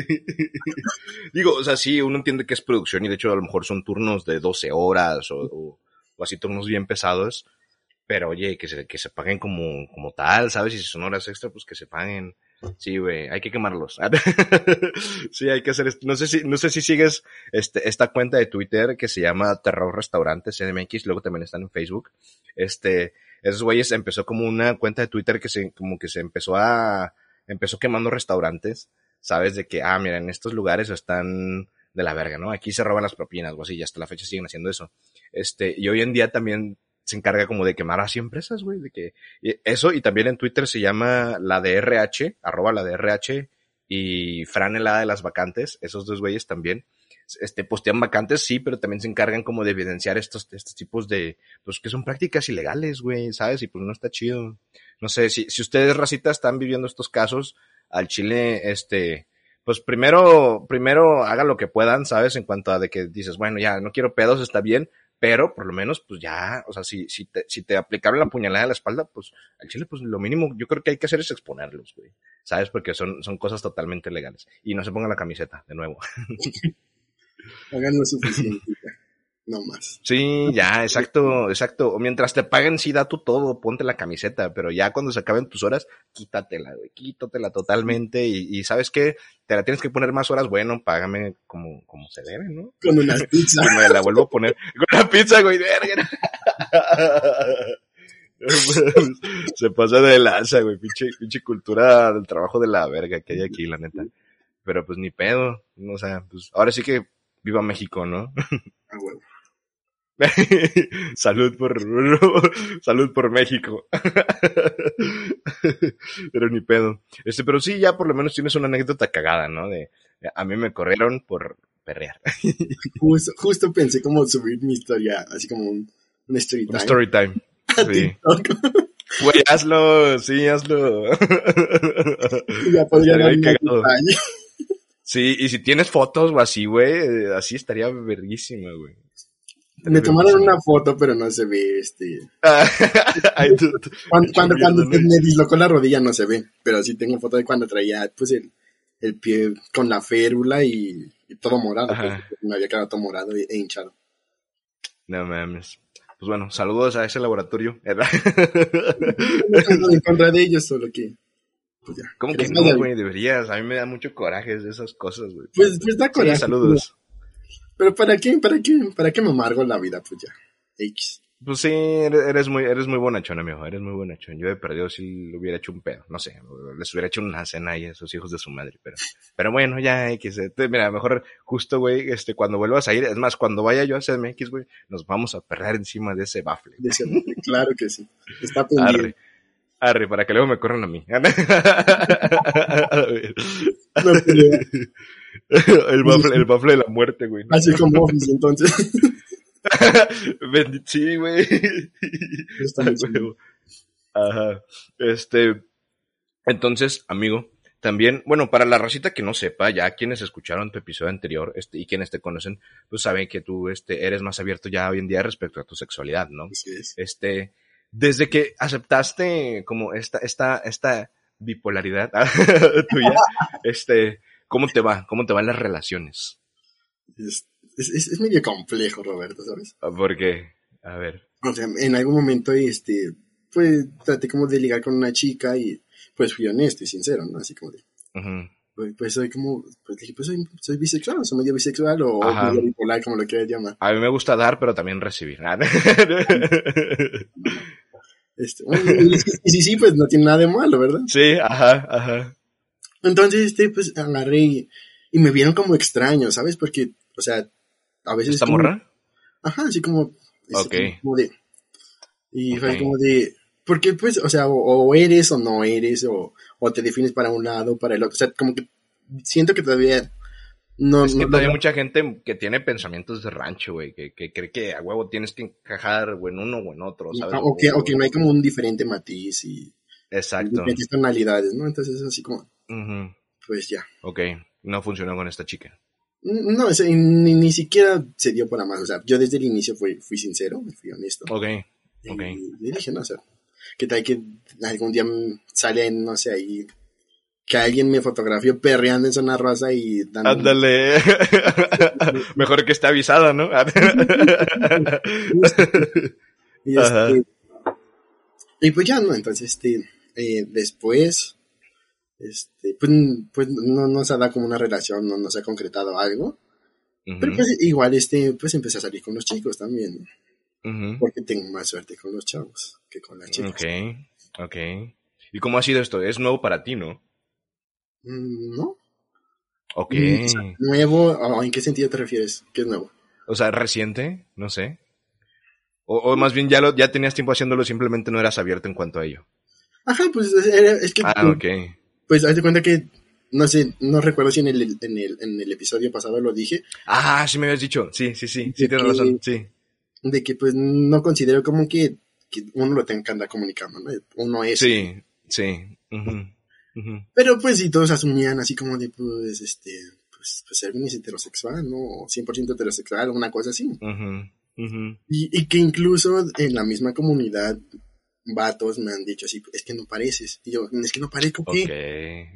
Digo, o sea, sí, uno entiende que es producción y de hecho a lo mejor son turnos de 12 horas o, o- o así turnos bien pesados, pero oye, que se, que se paguen como, como tal, ¿sabes? Y si son horas extra, pues que se paguen. Sí, güey, hay que quemarlos. sí, hay que hacer esto. No sé si, no sé si sigues este, esta cuenta de Twitter que se llama Terror Restaurantes CDMX, luego también están en Facebook. Este, esos güeyes empezó como una cuenta de Twitter que se, como que se empezó a, empezó quemando restaurantes, ¿sabes? De que, ah, mira, en estos lugares están de la verga, ¿no? Aquí se roban las propinas o así, y hasta la fecha siguen haciendo eso. Este, y hoy en día también se encarga como de quemar así empresas, güey, de que, eso, y también en Twitter se llama la DRH, arroba la DRH, y Fran helada de las vacantes, esos dos güeyes también, este, postean vacantes, sí, pero también se encargan como de evidenciar estos, estos tipos de, pues que son prácticas ilegales, güey, ¿sabes? Y pues no está chido. No sé, si, si ustedes, racita, están viviendo estos casos, al Chile, este, pues primero, primero haga lo que puedan, ¿sabes? En cuanto a de que dices, bueno, ya no quiero pedos, está bien, pero por lo menos, pues ya, o sea, si, si te, si te aplicaron la puñalada en la espalda, pues al Chile, pues lo mínimo yo creo que hay que hacer es exponerlos, güey. ¿Sabes? Porque son, son cosas totalmente legales. Y no se pongan la camiseta, de nuevo. Hagan lo suficiente, no más. Sí, ya, exacto, exacto. O mientras te paguen, sí, da tú todo, ponte la camiseta, pero ya cuando se acaben tus horas, quítatela, güey, quítatela totalmente. Y, y ¿sabes qué? Te la tienes que poner más horas, bueno, págame como, como se debe, ¿no? Con unas pizzas. Y me la vuelvo a poner con la pizza, güey, verga. Se pasa de lanza, güey, pinche, pinche cultura del trabajo de la verga que hay aquí, la neta. Pero pues ni pedo, o sea, pues ahora sí que viva México, ¿no? Ah, huevo. salud por salud por México. pero ni pedo. Este, pero sí, ya por lo menos tienes una anécdota cagada, ¿no? De a mí me corrieron por perrear. Justo, justo pensé como subir mi historia, así como un, un story Un time. story time. Sí. Güey, hazlo, sí, hazlo. Ya podría. Sí, y si tienes fotos o así, güey, eh, así estaría verguísima, güey. Me tomaron una foto, pero no se ve, este... Ay, tú- tú- Cuando, cuando, me dislocó la rodilla no se ve, pero sí tengo foto de cuando traía, pues, el, el pie con la férula y, y todo morado. Pues, me había quedado todo morado e, hinchado. No mames. Pues bueno, saludos a ese laboratorio. No en contra de ellos, solo que... Pues ya. ¿Cómo Que no, güey? Deberías. A mí me da mucho coraje de esas cosas, güey. Pues, pues da Sí, coraje. saludos. Pero ¿para qué? ¿Para qué? ¿Para qué me amargo la vida? Pues ya. X. Pues sí, eres muy, eres muy bonachón, amigo. Eres muy bonachón. Yo he perdido si le hubiera hecho un pedo. No sé, les hubiera hecho una cena ahí a esos hijos de su madre. Pero, pero bueno, ya X. eh. Te- Mira, mejor justo, güey, este, cuando vuelvas a ir, es más, cuando vaya yo a CDMX, güey, nos vamos a perder encima de ese bafle. De ese- claro que sí. Está pendiente. Arre. Arre, para que luego me corran a mí. No. el, bafle, el bafle de la muerte, güey. Así como Office, entonces. Sí, güey. Ajá. Este, entonces, amigo, también, bueno, para la racita que no sepa, ya quienes escucharon tu episodio anterior, este, y quienes te conocen, pues saben que tú, este, eres más abierto ya hoy en día respecto a tu sexualidad, ¿no? Este, desde que aceptaste como esta, esta, esta bipolaridad tuya, este, ¿cómo te va? ¿Cómo te van las relaciones? Es, es, es- medio complejo, Roberto, ¿sabes? Porque, a ver, O sea, en algún momento, este, pues, traté como de ligar con una chica y, pues, fui honesto y sincero, ¿no? Así como de, ujú, pues, pues, soy como, pues, dije, pues, soy, soy bisexual, soy medio bisexual o Ajá. medio bipolar, como lo quieras llamar. a mí me gusta dar, pero también recibir. Este, bueno, y, si sí, pues, no tiene nada de malo, ¿verdad? sí, ajá, ajá. Entonces, este, pues, agarré y, y me vieron como extraño, ¿sabes? Porque, o sea, a veces... ¿Esta como- morra? Ajá, así como... Ok. Como de... Y fue como de... Porque, pues, o sea, o, o eres o no eres, o, o te defines para un lado o para el otro. O sea, como que siento que todavía no... Es que no- todavía hay no- mucha gente que tiene pensamientos de rancho, güey, que, que cree que a huevo tienes que encajar o en uno o en otro, ¿sabes? o, que, o que no hay como un diferente matiz y Exacto. diferentes tonalidades, ¿no? Entonces, así como, Ujú. pues ya. Ok, no funcionó con esta chica. No, o sea, ni, ni siquiera se dio para más. O sea, yo desde el inicio fui, fui sincero, fui honesto. Ok, ok. Y, y dije, no, o sea, ¿qué tal que algún día sale, no sé, ahí, que alguien me fotografió perreando en zona rosa y dando... Ándale. Mejor que esté avisada, ¿no? Y, este, y pues ya, ¿no? Entonces, este, eh, después, este, pues, pues no, no se ha dado como una relación, no, no se ha concretado algo. Pero pues igual, este, pues empecé a salir con los chicos también, porque tengo más suerte con los chavos que con las chicas. Ok, ok. ¿Y cómo ha sido esto? Es nuevo para ti, ¿no? Mm, ¿No? Ok. O sea, ¿Nuevo? ¿O ¿En qué sentido te refieres? ¿Qué es nuevo? O sea, reciente, no sé. O, o más bien ya lo, ya tenías tiempo haciéndolo, simplemente no eras abierto en cuanto a ello. Ajá, pues es que, Ah, ok. pues haz de cuenta que, no sé, no recuerdo si en el, en el, en el episodio pasado lo dije, Ah, sí me habías dicho. Sí, sí, sí. Sí, tienes que- razón. Sí. de que pues no considero como que, que uno lo tenga que andar comunicando, ¿no? Uno es. Sí, sí. Ujú, ujú. Pero pues si todos asumían así como de, pues, este, pues, pues alguien es heterosexual, ¿no? O 100% heterosexual, una cosa así. Ujú. Y, y que incluso en la misma comunidad, vatos me han dicho así, es que no pareces. Y yo, es que no parezco, ¿qué?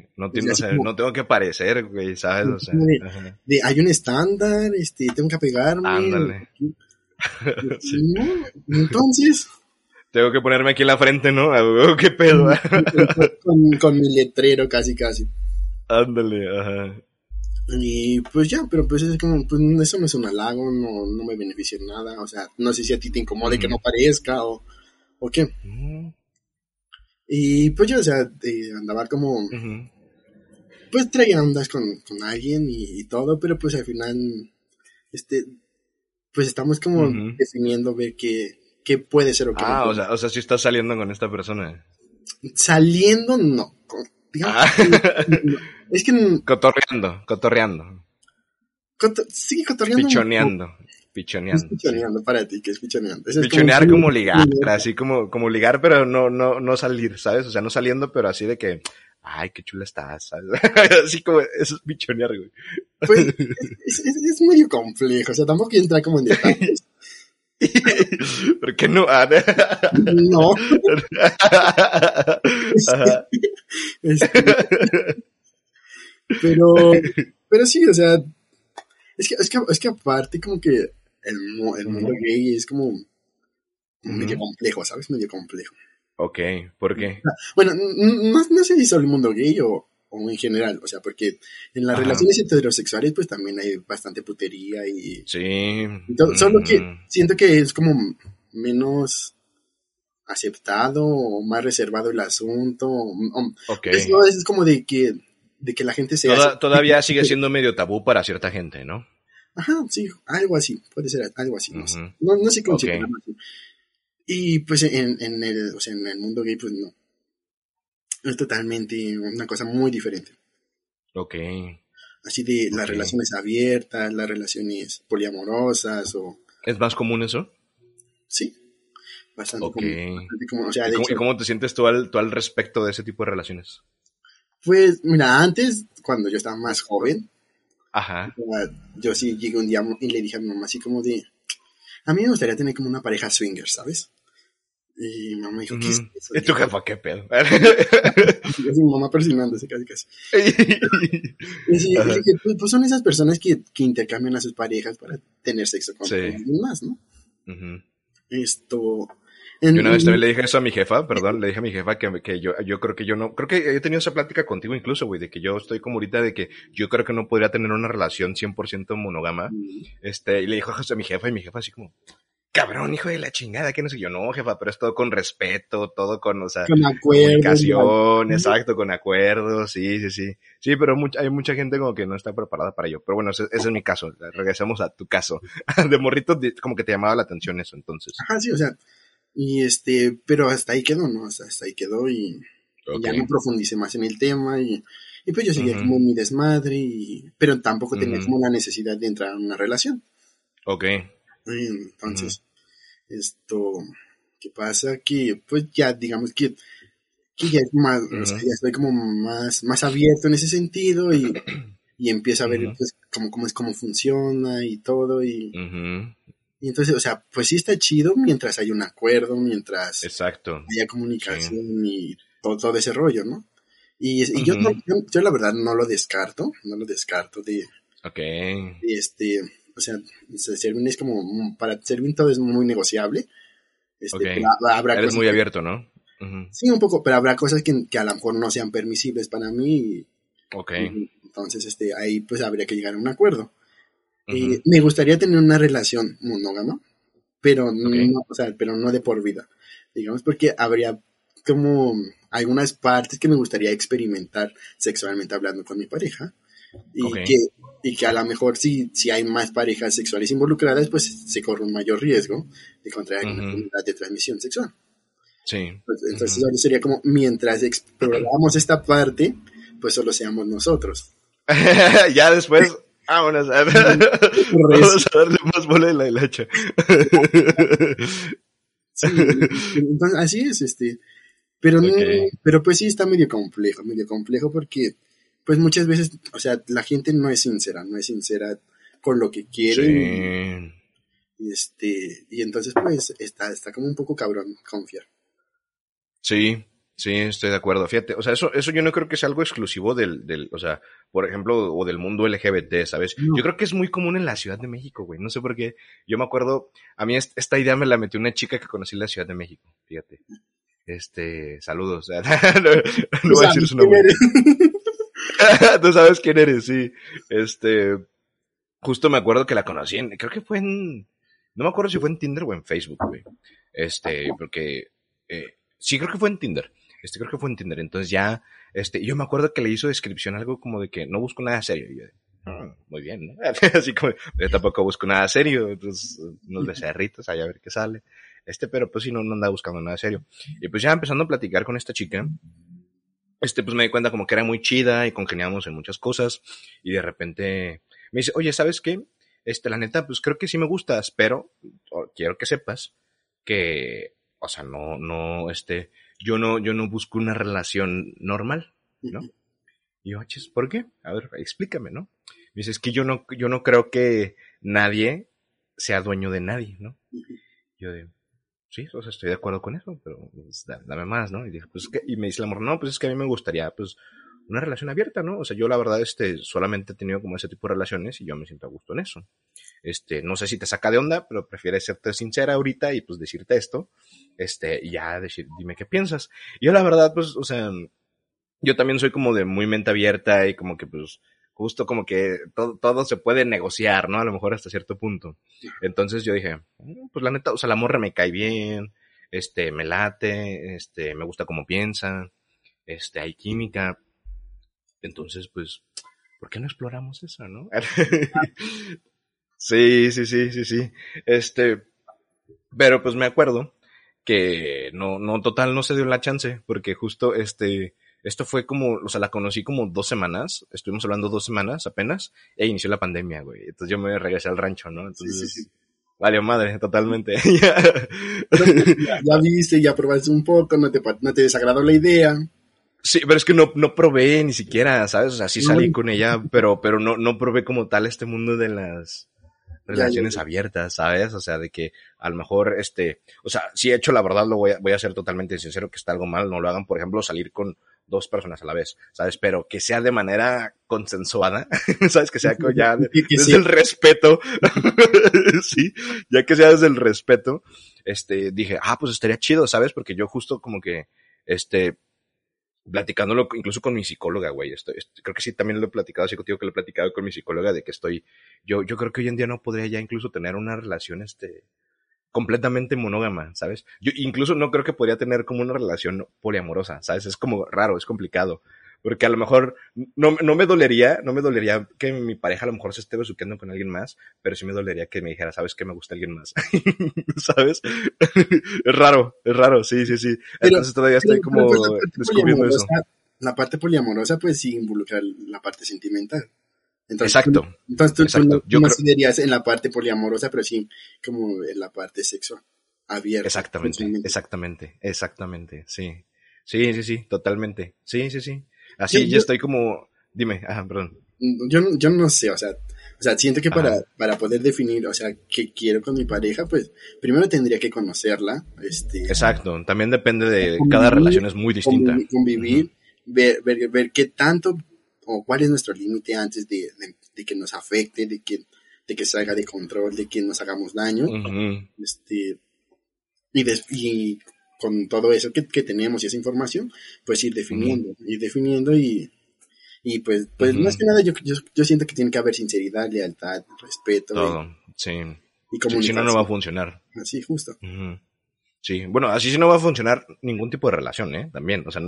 Ok. No, tiene- sea, o sea, así como- no tengo que parecer, güey, ¿sabes? O sea, de-. De, hay un estándar, este, tengo que apegarme. Ándale. Sí. No, entonces, Tengo que ponerme aquí en la frente, ¿no? ¿Qué pedo? con, con mi letrero casi, casi. Ándale, ajá. Y pues ya, pero pues es como, pues eso no es un halago, no, no me beneficia en nada. O sea, no sé si a ti te incomode que Ujú. no parezca o, o qué. Ujú, Y pues yo, o sea, eh, andaba como, pues traía ondas con, con alguien y, y todo, pero pues al final, este, pues estamos como definiendo ver qué, qué puede ser o qué Ah, no o sea, o sea, sí estás saliendo con esta persona. Saliendo, no. Digamos Ah. no. Es que mm, Cotorreando, cotorreando. coto- sí, cotorreando. Pichoneando. Es Pichoneando. sí. pichoneando para ti, que es pichoneando. Eso es Pichonear como- como ligar, así como, como ligar, pero no, no, no salir, ¿sabes? O sea, no saliendo, pero así de que, ay, qué chula estás, ¿sabes? así como, eso es pichonear, güey. Pues, es, es- es medio complejo, o sea, tampoco quiero entrar como en detalles. ¿Por qué no? Ah, No. Ajá. Este, pero, pero sí, o sea, es que, es que, es que aparte como que el, el mundo gay es como medio complejo, ¿sabes? Medio complejo. Ok, ¿por qué? Bueno, n- n- no, no sé si solo el mundo gay o, o en general, o sea, porque en las Ajá. relaciones heterosexuales pues también hay bastante putería y, Sí. y todo, solo que siento que es como menos aceptado o más reservado el asunto. o- o- Ok. es, no, es como de que, de que la gente se Toda- hace- todavía sigue siendo medio tabú para cierta gente, ¿no? Ajá, sí, algo así, puede ser algo así, no sé. No, no sé cómo Ok. se llama así. Y pues en, en el, o sea, en el mundo gay, pues no. Es totalmente una cosa muy diferente. Ok. Así de las Ok. relaciones abiertas, las relaciones poliamorosas o... ¿Es más común eso? Sí, bastante Ok. común, bastante común. O sea, ¿Y cómo, hecho, y cómo te sientes tú al, tú al respecto de ese tipo de relaciones? pues mira, antes, cuando yo estaba más joven, Ajá. yo sí llegué un día y le dije a mi mamá así como de... A mí me gustaría tener como una pareja swinger, ¿sabes? Y mi mamá dijo, ¿qué es eso? ¿Y tu jefa qué pedo? Así mi mamá persinándose casi casi. Y sí, dije, pues, pues son esas personas que, que intercambian a sus parejas para tener sexo con Sí. alguien más, ¿no? Ujú. Esto... en- Yo una vez también le dije eso a mi jefa, perdón, le dije a mi jefa que, que yo, yo creo que yo no, creo que he tenido esa plática contigo incluso, güey, de que yo estoy como ahorita de que yo creo que no podría tener una relación 100% monógama, este, y le dijo a mi jefa y mi jefa así como, cabrón, hijo de la chingada, que no sé yo, no, jefa, pero es todo con respeto, todo con, o sea, Con acuerdos. comunicación, exacto, con acuerdos, sí, sí, sí. Sí, pero mucha- hay mucha gente como que no está preparada para ello. Pero bueno, ese, ese es mi caso. Regresamos a tu caso. De morrito, como que te llamaba la atención eso, entonces. Ajá, sí, o sea, y este, pero hasta ahí quedó, ¿no? Hasta ahí quedó y, ya no profundicé más en el tema y, y pues yo seguía como mi desmadre y, pero tampoco tenía como la necesidad de entrar en una relación. Ok. Entonces, esto, ¿qué pasa? Que pues ya digamos que, que ya es más, o sea, Ujú. ya estoy como más, más abierto en ese sentido y, y empiezo a ver pues cómo, cómo es cómo funciona y todo y. y entonces, o sea, pues sí está chido mientras hay un acuerdo, mientras Exacto. haya comunicación y todo, todo ese rollo, ¿no? Y, y yo, no- yo, yo la verdad no lo descarto, no lo descarto de, Ok. de este, o sea, Servin es como, mm, para Servin todo es muy negociable. Este, pero ha- habrá Eres cosas muy que- abierto, ¿no? Sí, un poco, pero habrá cosas que, que a lo mejor no sean permisibles para mí. y- Ok. y entonces, este, ahí pues habría que llegar a un acuerdo. Eh, me gustaría tener una relación monógama, pero no, o sea, pero no de por vida, digamos, porque habría como algunas partes que me gustaría experimentar sexualmente hablando con mi pareja y que y que a lo mejor si, si hay más parejas sexuales involucradas, pues se corre un mayor riesgo de contraer alguna Ujú. enfermedad de transmisión sexual. Sí. Pues, entonces sería como mientras exploramos esta parte, pues solo seamos nosotros. ya después, vámonos. a- Vamos a darle más bola de la hilacha. Sí, entonces, así es, este. Pero, no- pero pues sí está medio complejo, medio complejo porque, pues muchas veces, o sea, la gente no es sincera, no es sincera con lo que quiere. Sí. Y, este, y entonces, pues, está, está como un poco cabrón confiar. Sí, sí, estoy de acuerdo. Fíjate, o sea, eso, eso yo no creo que sea algo exclusivo del, del, o sea, por ejemplo, o del mundo LGBT, ¿sabes? No. Yo creo que es muy común en la Ciudad de México, güey. No sé por qué. Yo me acuerdo, a mí est- esta idea me la metió una chica que conocí en la Ciudad de México, fíjate. Este, saludos. no, no voy a decir su nombre. Tú sabes quién eres, sí. Este, justo me acuerdo que la conocí en, creo que fue en, no me acuerdo si fue en Tinder o en Facebook, güey. Este, porque, eh, sí, creo que fue en Tinder. Este, creo que fue en Tinder. Entonces ya, este, yo me acuerdo que le hizo descripción algo como de que no busco nada serio. Y yo, "Ah, muy bien, ¿no? Así como, yo tampoco busco nada serio. Entonces, unos becerritos ahí a ver qué sale. Este, pero pues sí, no, no andaba buscando nada serio. Y pues ya empezando a platicar con esta chica, este, pues me di cuenta como que era muy chida y congeniamos en muchas cosas. Y de repente me dice, oye, ¿sabes qué? Este, la neta, pues creo que sí me gustas, pero o- quiero que sepas que, o sea, no, no, este, yo no, yo no busco una relación normal, ¿no? Y yo, "Ah, chis, ¿por qué? A ver, explícame, ¿no? Me dice, es que yo no, yo no creo que nadie sea dueño de nadie, ¿no? Yo de, sí, o sea, estoy de acuerdo con eso, pero pues, dame más, ¿no? Y dije, pues, ¿qué? y me dice el amor, no, pues es que a mí me gustaría, pues, una relación abierta, ¿no? O sea, yo la verdad, este, solamente he tenido como ese tipo de relaciones y yo me siento a gusto en eso. Este, no sé si te saca de onda, pero prefieres serte sincera ahorita y pues decirte esto, este, y ya decir, dime qué piensas. Yo la verdad, pues, o sea, yo también soy como de muy mente abierta y como que pues, justo como que todo, todo se puede negociar, ¿no? A lo mejor hasta cierto punto. Entonces yo dije, mm, pues la neta, o sea, la morra me cae bien, este, me late, este, me gusta cómo piensa, este, hay química. Entonces, pues, ¿por qué no exploramos eso, no? Sí, sí, sí, sí, sí. Este, pero pues me acuerdo que no, no, total, no se dio la chance, porque justo este, esto fue como, o sea, la conocí como dos semanas, estuvimos hablando dos semanas apenas, e inició la pandemia, güey. Entonces yo me regresé al rancho, ¿no? Entonces, sí, sí, Vale, madre, totalmente. ya, ya, viste, ya probaste un poco, no te, no te desagradó la idea. Sí, pero es que no, no probé ni siquiera, ¿sabes? O sea, sí salí con ella, pero, pero no, no probé como tal este mundo de las, relaciones abiertas, ¿sabes? O sea, de que a lo mejor, este, o sea, si he hecho la verdad, lo voy a, voy a ser totalmente sincero que está algo mal, no lo hagan, por ejemplo, salir con dos personas a la vez, ¿sabes? Pero que sea de manera consensuada, ¿sabes? Que sea ya desde el respeto, sí, ya que sea desde el respeto, este, dije, ah, pues estaría chido, ¿sabes? Porque yo justo como que, este, platicándolo incluso con mi psicóloga, güey. Estoy, creo que sí, también lo he platicado así contigo que lo he platicado con mi psicóloga de que estoy, yo, yo creo que hoy en día no podría ya incluso tener una relación, este, completamente monógama, ¿sabes? Yo incluso no creo que podría tener como una relación poliamorosa, ¿sabes? Es como raro, es complicado. Porque a lo mejor no, no me dolería, no me dolería que mi pareja a lo mejor se esté besuqueando con alguien más, pero sí me dolería que me dijera, ¿sabes qué? Me gusta alguien más. ¿Sabes? es raro, es raro, sí, sí, sí. Entonces todavía estoy como pues, descubriendo eso. La parte poliamorosa, pues sí involucra la parte sentimental. exacto. entonces tú, no, Yo en la parte poliamorosa, pero sí como en la parte sexual abierta. Exactamente, exactamente, exactamente, sí. Sí, sí, sí, totalmente. Sí, sí, sí. Así yo, estoy como, dime, ajá, perdón. Yo, yo no sé, o sea, o sea, siento que para, para poder definir, o sea, qué quiero con mi pareja, pues primero tendría que conocerla. Este, Exacto, también depende de, cada relación es muy distinta. Convivir, ver, ver, ver qué tanto o cuál es nuestro límite antes de, de, que nos afecte, de que, de que salga de control, de que nos hagamos daño. este, y, y con todo eso que, que, tenemos y esa información, pues ir definiendo, ir definiendo y, y pues, pues más que nada yo, yo, siento que tiene que haber sinceridad, lealtad, respeto. Todo, sí. Y. Si no, no va a funcionar. Así, justo. Sí, bueno, así sí no va a funcionar ningún tipo de relación, ¿eh? También, o sea,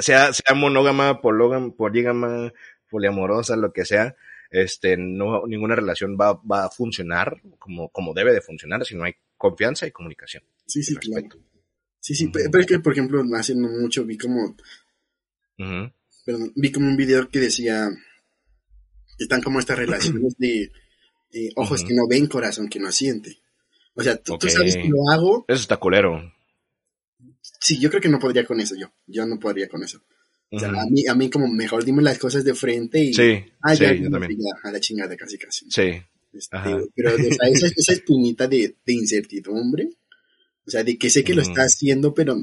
sea, sea monógama, pológama, polígama, poliamorosa, lo que sea, este, no, ninguna relación va, va a funcionar como, como debe de funcionar si no hay confianza y comunicación. Sí, sí, claro. Sí, sí, pero es que, por ejemplo, hace no mucho vi como. perdón, vi como un video que decía. Que están como estas relaciones de ojos que no ven, corazón que no siente. O sea, tú, sabes que lo hago. Eso está culero. Sí, yo creo que no podría con eso yo. Yo no podría con eso. O sea, a, mí, a mí como mejor dime las cosas de frente y... Sí, ah, sí, yo también. a la chingada casi casi. Sí. Este, pero o sea, esa, esa espinita de, de incertidumbre o sea, de que sé que lo está haciendo, pero,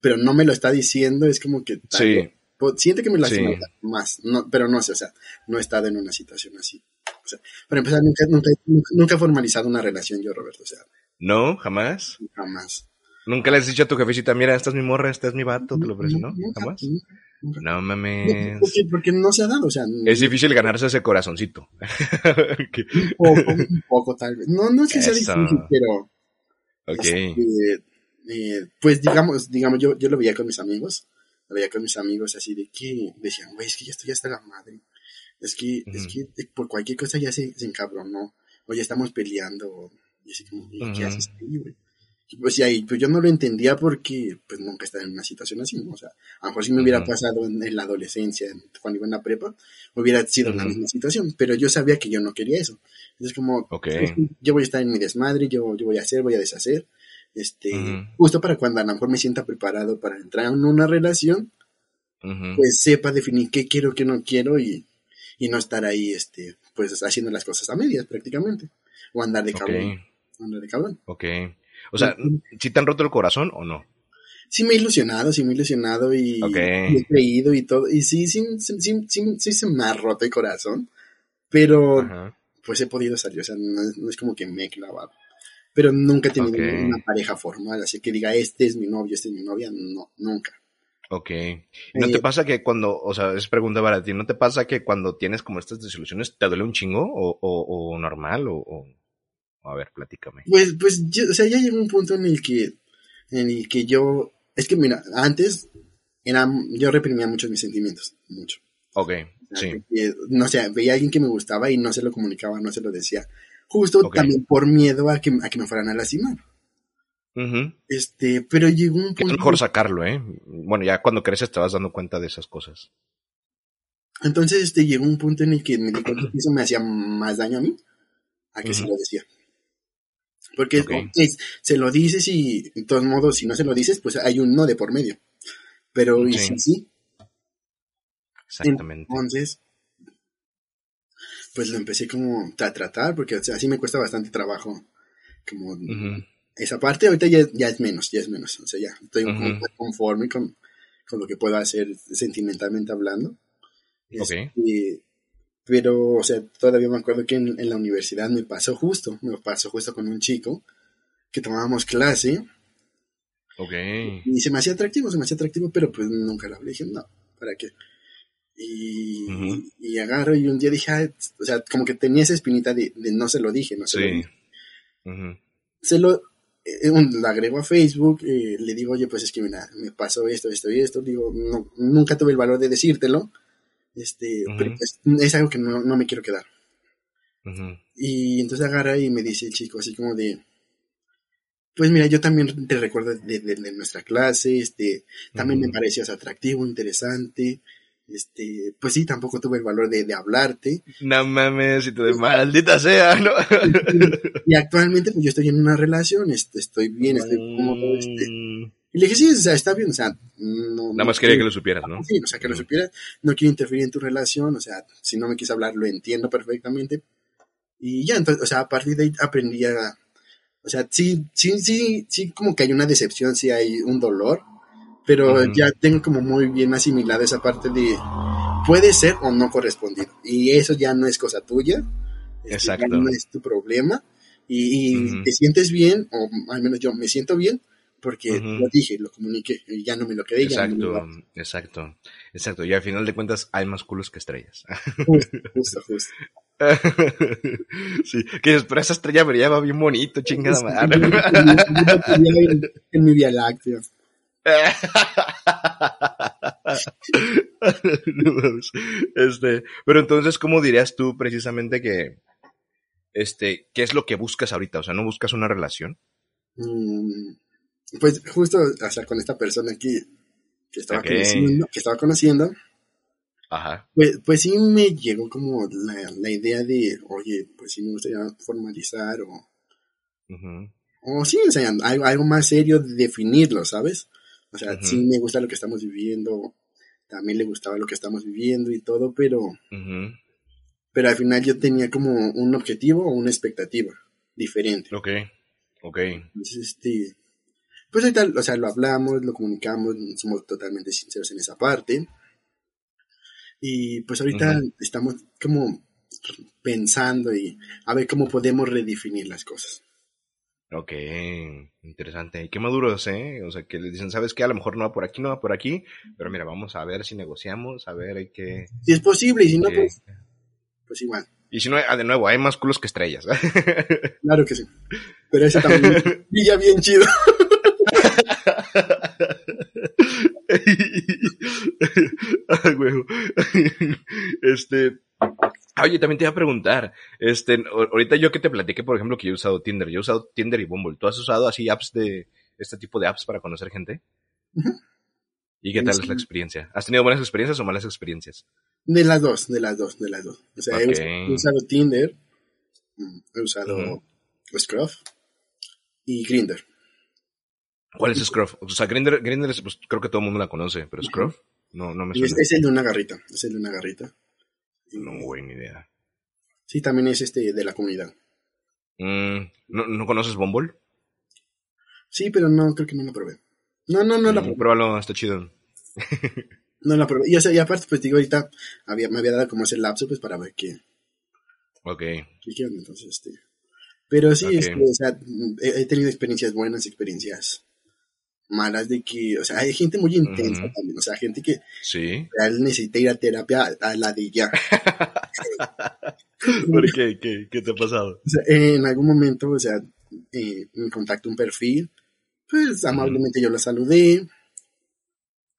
pero no me lo está diciendo, es como que... Sí. Siente que me lo hace más, no, pero no sé, o sea, no he estado en una situación así. O sea, para empezar, nunca, nunca, nunca he formalizado una relación yo, Roberto, o sea. ¿No? ¿Jamás? Jamás. ¿Nunca le has dicho a tu jefecita, mira, esta es mi morra, esta es mi vato, te lo ofrece, no? ¿Jamás? No mames. Porque, porque, no se ha dado, o sea. Es difícil ganarse ese corazoncito. un poco, un poco tal vez. No, no es que sea difícil, pero Ok. Eh, pues digamos, digamos, yo, yo lo veía con mis amigos, lo veía con mis amigos así de que decían, güey, es que ya estoy hasta la madre. Es que, es que por cualquier cosa ya se, se encabronó, o ya estamos peleando, y así como, ¿qué haces güey? pues ahí, pues yo no lo entendía porque pues nunca estaba en una situación así, ¿no? O sea, a lo mejor si me hubiera pasado en, la adolescencia, cuando iba en la prepa, hubiera sido la misma situación, pero yo sabía que yo no quería eso. Entonces como, pues, yo voy a estar en mi desmadre, yo, yo voy a hacer, voy a deshacer, este, justo para cuando a lo mejor me sienta preparado para entrar en una relación, pues sepa definir qué quiero, qué no quiero y, y no estar ahí, este, pues haciendo las cosas a medias prácticamente, o andar de cabrón. Andar de cabrón. Ok. O sea, ¿sí te han roto el corazón o no? Sí me he ilusionado, sí me he ilusionado y, Ok. y he creído y todo. Y sí, sí, sí, sí, sí, sí se me ha roto el corazón. Pero Ajá. Pues he podido salir, o sea, no, es- no es como que me he clavado. Pero nunca he tenido Ok. una pareja formal, así que diga, este es mi novio, este es mi novia, no, nunca. Ok. ¿Y ¿No Eh, te pasa que cuando, o sea, es pregunta para ti, ¿no te pasa que cuando tienes como estas desilusiones te duele un chingo o, o, o normal o, o- A ver, platícame. Pues, pues, yo- o sea, ya llegó un punto en el que, en el que yo, es que mira, antes era, yo reprimía mucho mis sentimientos, mucho. Ok, sí. que, no sé, veía a alguien que me gustaba y no se lo comunicaba, no se lo decía. Justo también por miedo a que, a que me fueran a lastimar. Ujú. Este, pero llegó un Que Es punto. mejor sacarlo, ¿eh? Bueno, ya cuando creces te vas dando cuenta de esas cosas. Entonces, este, llegó un punto en el que me di cuenta que eso me hacía más daño a mí, a que se lo decía. Porque se lo dices y, de todos modos, si no se lo dices, pues hay un no de por medio. Pero, y Sí. si sí, Exactamente. entonces, pues lo empecé como a tratar, porque o sea, así me cuesta bastante trabajo, como esa parte, ahorita ya, ya es menos, ya es menos, o sea, ya estoy como conforme con, con lo que puedo hacer sentimentalmente hablando. Ok. Este, pero, o sea, todavía me acuerdo que en, en la universidad me pasó justo, me pasó justo con un chico que tomábamos clase Ok. y se me hacía atractivo, se me hacía atractivo, pero pues nunca lo hablé, dije, no, ¿para qué? Y, Ujú. y agarro y un día dije, "Ah", o sea, como que tenía esa espinita de, de no se lo dije, no se lo Sí. dije. Ujú. Se lo, eh, un- lo agrego a Facebook, eh, le digo, oye, pues es que mira, me pasó esto, esto y esto, digo, no, nunca tuve el valor de decírtelo, este, pero pues es algo que no, no me quiero quedar. Y entonces agarra y me dice el chico así como de, pues mira, yo también te recuerdo de, de- de nuestra clase, este, también me parecías atractivo, interesante, este, pues sí, tampoco tuve el valor de, de hablarte. No mames, y de maldita sea, ¿no? Y actualmente pues yo estoy en una relación, este, estoy bien, estoy cómodo, este. Y le dije, sí, o sea, está bien, o sea, no... Nada no más quería que lo supieras, ¿no? Sí, o sea, que lo supieras, no quiero interferir en tu relación, o sea, si no me quieres hablar, lo entiendo perfectamente. Y ya, entonces, o sea, a partir de ahí aprendí a, o sea, sí, sí, sí, sí, como que hay una decepción, sí hay un dolor, pero ya tengo como muy bien asimilada esa parte de, puede ser o no correspondido, y eso ya no es cosa tuya, este, Exacto. ya no es tu problema, y, y te sientes bien, o al menos yo me siento bien, porque lo dije, lo comuniqué, y ya no me lo quedé, no lo Exacto, exacto, exacto. Y al final de cuentas hay más culos que estrellas. Justo, justo, justo. sí, que pero esa estrella brillaba bien bonito, chingada madre. en mi Vía Láctea. Este, pero entonces, ¿cómo dirías tú precisamente que, este, qué es lo que buscas ahorita? O sea, ¿no buscas una relación? Mm, Pues justo, o sea, con esta persona aquí que estaba conociendo, que estaba conociendo, Ajá. pues, pues sí me llegó como la, la idea de, oye, pues sí me gustaría formalizar o, o sí, o sea, algo, algo más serio, definirlo, ¿sabes? O sea, sí me gusta lo que estamos viviendo, también le gustaba lo que estamos viviendo y todo, pero, pero al final yo tenía como un objetivo o una expectativa diferente. Ok. Ok. Entonces, este, pues ahorita, o sea, lo hablamos, lo comunicamos, somos totalmente sinceros en esa parte. Y pues ahorita estamos como pensando y a ver cómo podemos redefinir las cosas. Ok, interesante. Y qué maduros, ¿eh? O sea, que le dicen, ¿sabes qué? A lo mejor no va por aquí, no va por aquí, pero mira, vamos a ver si negociamos, a ver, hay que... Si es posible, y si no, pues, pues igual. Y si no, ah, de nuevo, hay más culos que estrellas. Claro que sí. Pero ese también ya bien chido. Este. Oye, también te iba a preguntar, este, ahorita yo que te platiqué, por ejemplo, que yo he usado Tinder, yo he usado Tinder y Bumble. ¿Tú has usado así apps de, este tipo de apps para conocer gente? ¿Y qué tal Sí. es la experiencia? ¿Has tenido buenas experiencias o malas experiencias? De las dos, de las dos, de las dos. O sea, he usado Tinder, mm, he usado Ujú. Scruff y Grindr. ¿Cuál es Scruff? O sea, Grindr es, pues, creo que todo el mundo la conoce, pero Scruff no, no me es, suena. es el de una garrita, es el de una garrita. No, ni idea. Sí, también es este de la comunidad. Mm, ¿no, ¿No conoces Bumble? Sí, pero no, creo que no la probé. No, no, no la Mm, probé. Pruébalo, está chido. No la probé. Y, o sea, y aparte, pues digo, ahorita había, me había dado como ese lapso, pues para ver qué, Ok. qué, Entonces, este. Pero sí, Ok. este, o sea, he, he tenido experiencias buenas, experiencias malas de que, o sea, hay gente muy intensa Ujú. también, o sea, gente que Sí. necesita ir a terapia a, la de ya. ¿Por qué? ¿Qué, qué te ha pasado? O sea, en algún momento, o sea, eh, me contactó un perfil, pues amablemente yo lo saludé,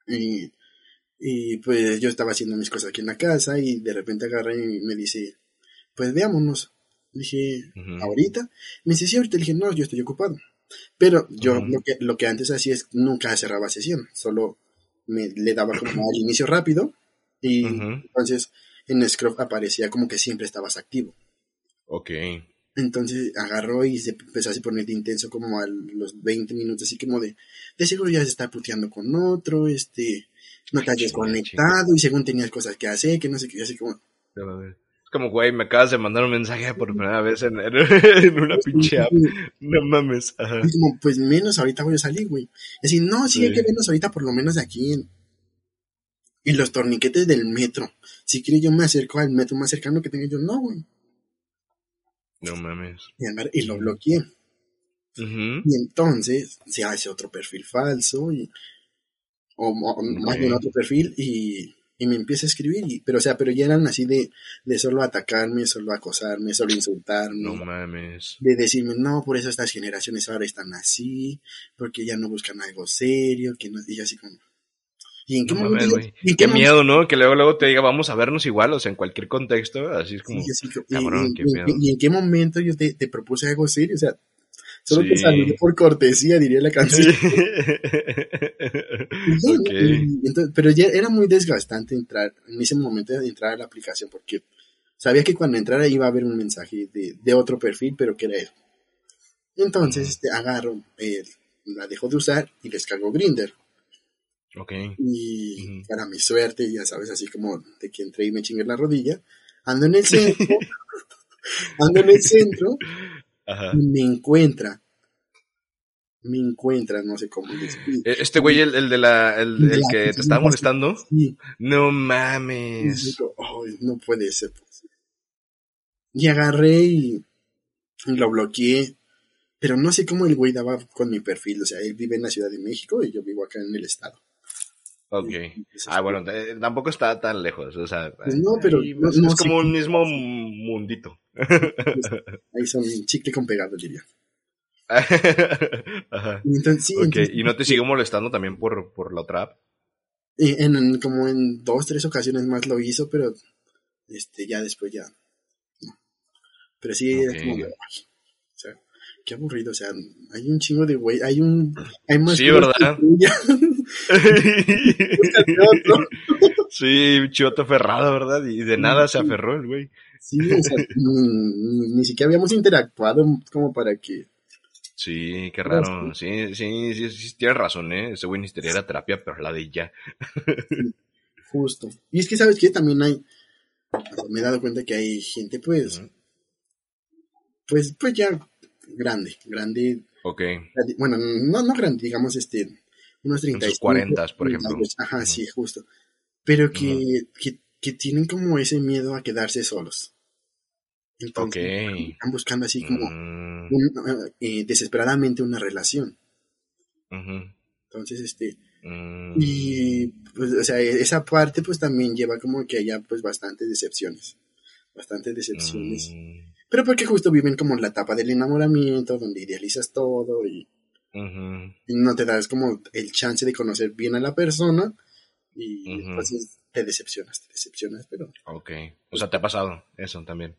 y, y pues yo estaba haciendo mis cosas aquí en la casa, y de repente agarré y me dice, pues veámonos. Dije, Ujú. ¿ahorita? Me dice, sí, ahorita. Le dije, no, yo estoy ocupado. Pero yo lo, que, lo que antes hacía es nunca cerraba sesión, solo me le daba como al inicio rápido, y entonces en Scrub aparecía como que siempre estabas activo. Ok. Entonces agarró y se empezó a poner de intenso como a los 20 minutos, así como de, de seguro ya se está puteando con otro, este, no te has Chinga, desconectado y según tenías cosas que hacer, que no sé qué, así como, como, güey, me acabas de mandar un mensaje por primera vez en, una pinche app. No mames. Ajá. como, pues menos ahorita voy a salir, güey. Y así, no, sí, hay Sí. que vernos ahorita por lo menos de aquí en, y los torniquetes del metro. Si quiere yo me acerco al metro más cercano que tenga yo, no, güey. No mames. Y, lo bloqueé. Y entonces se hace otro perfil falso y o, o- más bien otro perfil y, y me empieza a escribir, y, pero o sea, pero ya eran así de, de solo atacarme, solo acosarme, solo insultarme, No mames. de decirme, no, por eso estas generaciones ahora están así, porque ya no buscan algo serio, que no, y yo así como, ¿y en qué No momento? mames, yo- güey. y en Qué momento- miedo, ¿no? Que luego, luego te diga, vamos a vernos igual, o sea, en cualquier contexto, así es como, Sí, así que- y- cabrón, y, qué y- pedo. y en qué momento yo te, te propuse algo serio? O sea, solo Sí. saludé por cortesía, diría la canción. Y ya, ok. y entonces- pero ya era muy desgastante entrar, en ese momento de entrar a la aplicación, porque sabía que cuando entrara iba a haber un mensaje de, de otro perfil, pero que era él. Entonces, este, agarro, eh, la dejo de usar y descargo Grinder. Ok. Y Ujú. para mi suerte, ya sabes, así como de que entré y me chingué la rodilla, ando en el centro, ando en el centro Ajá. y me encuentra, me encuentra, no sé cómo decir. E- Este güey, el, el de la, el, el La- que te estaba molestando. Sí, No mames. digo, "Ay, no puede ser posible". Y agarré y, y lo bloqueé. Pero no sé cómo el güey daba con mi perfil. O sea, él vive en la Ciudad de México y yo vivo acá en el estado. Ok. Ah, bueno, eh, tampoco está tan lejos, o sea. Pues no, pero ahí no- es, no es sé como un mismo mundito. Ahí son chicle con pegado, diría. Ajá. Entonces, sí, Ok, entonces, ¿y no te sigue molestando también por, por la otra app? en, en- como en dos, tres ocasiones más lo hizo, pero este ya después ya. no. Pero sí, era Ok. como o sea, qué aburrido. O sea, hay un chingo de güey. Hay un. Hay más Sí, ¿verdad? sí, chivote aferrado, ¿verdad? Y de nada se aferró el güey. Sí, o sea, ni, ni- siquiera habíamos interactuado como para que... Sí, qué raro. Sí, sí, sí, sí, tienes razón, ¿eh? Ese güey necesitaría la terapia, pero la de ya. Justo. Y es que, ¿sabes qué? También hay... Me he dado cuenta que hay gente, pues... Ujú. Pues, pues ya grande, grande... Ok. Bueno, no, no grande, digamos, este... Unos 30 sus 40s, por ejemplo. Ajá, Ujú. sí, justo. Pero que, que, que tienen como ese miedo a quedarse solos. Entonces, están buscando así como Mm, un- eh, desesperadamente una relación. Entonces, este, mm. y pues, o sea, esa parte pues también lleva como que haya pues bastantes decepciones. Bastantes decepciones. Mm, Pero porque justo viven como en la etapa del enamoramiento, donde idealizas todo y, no te das como el chance de conocer bien a la persona y Ujú. entonces te decepcionas, te decepcionas, pero Ok. O sea, te ha pasado eso también.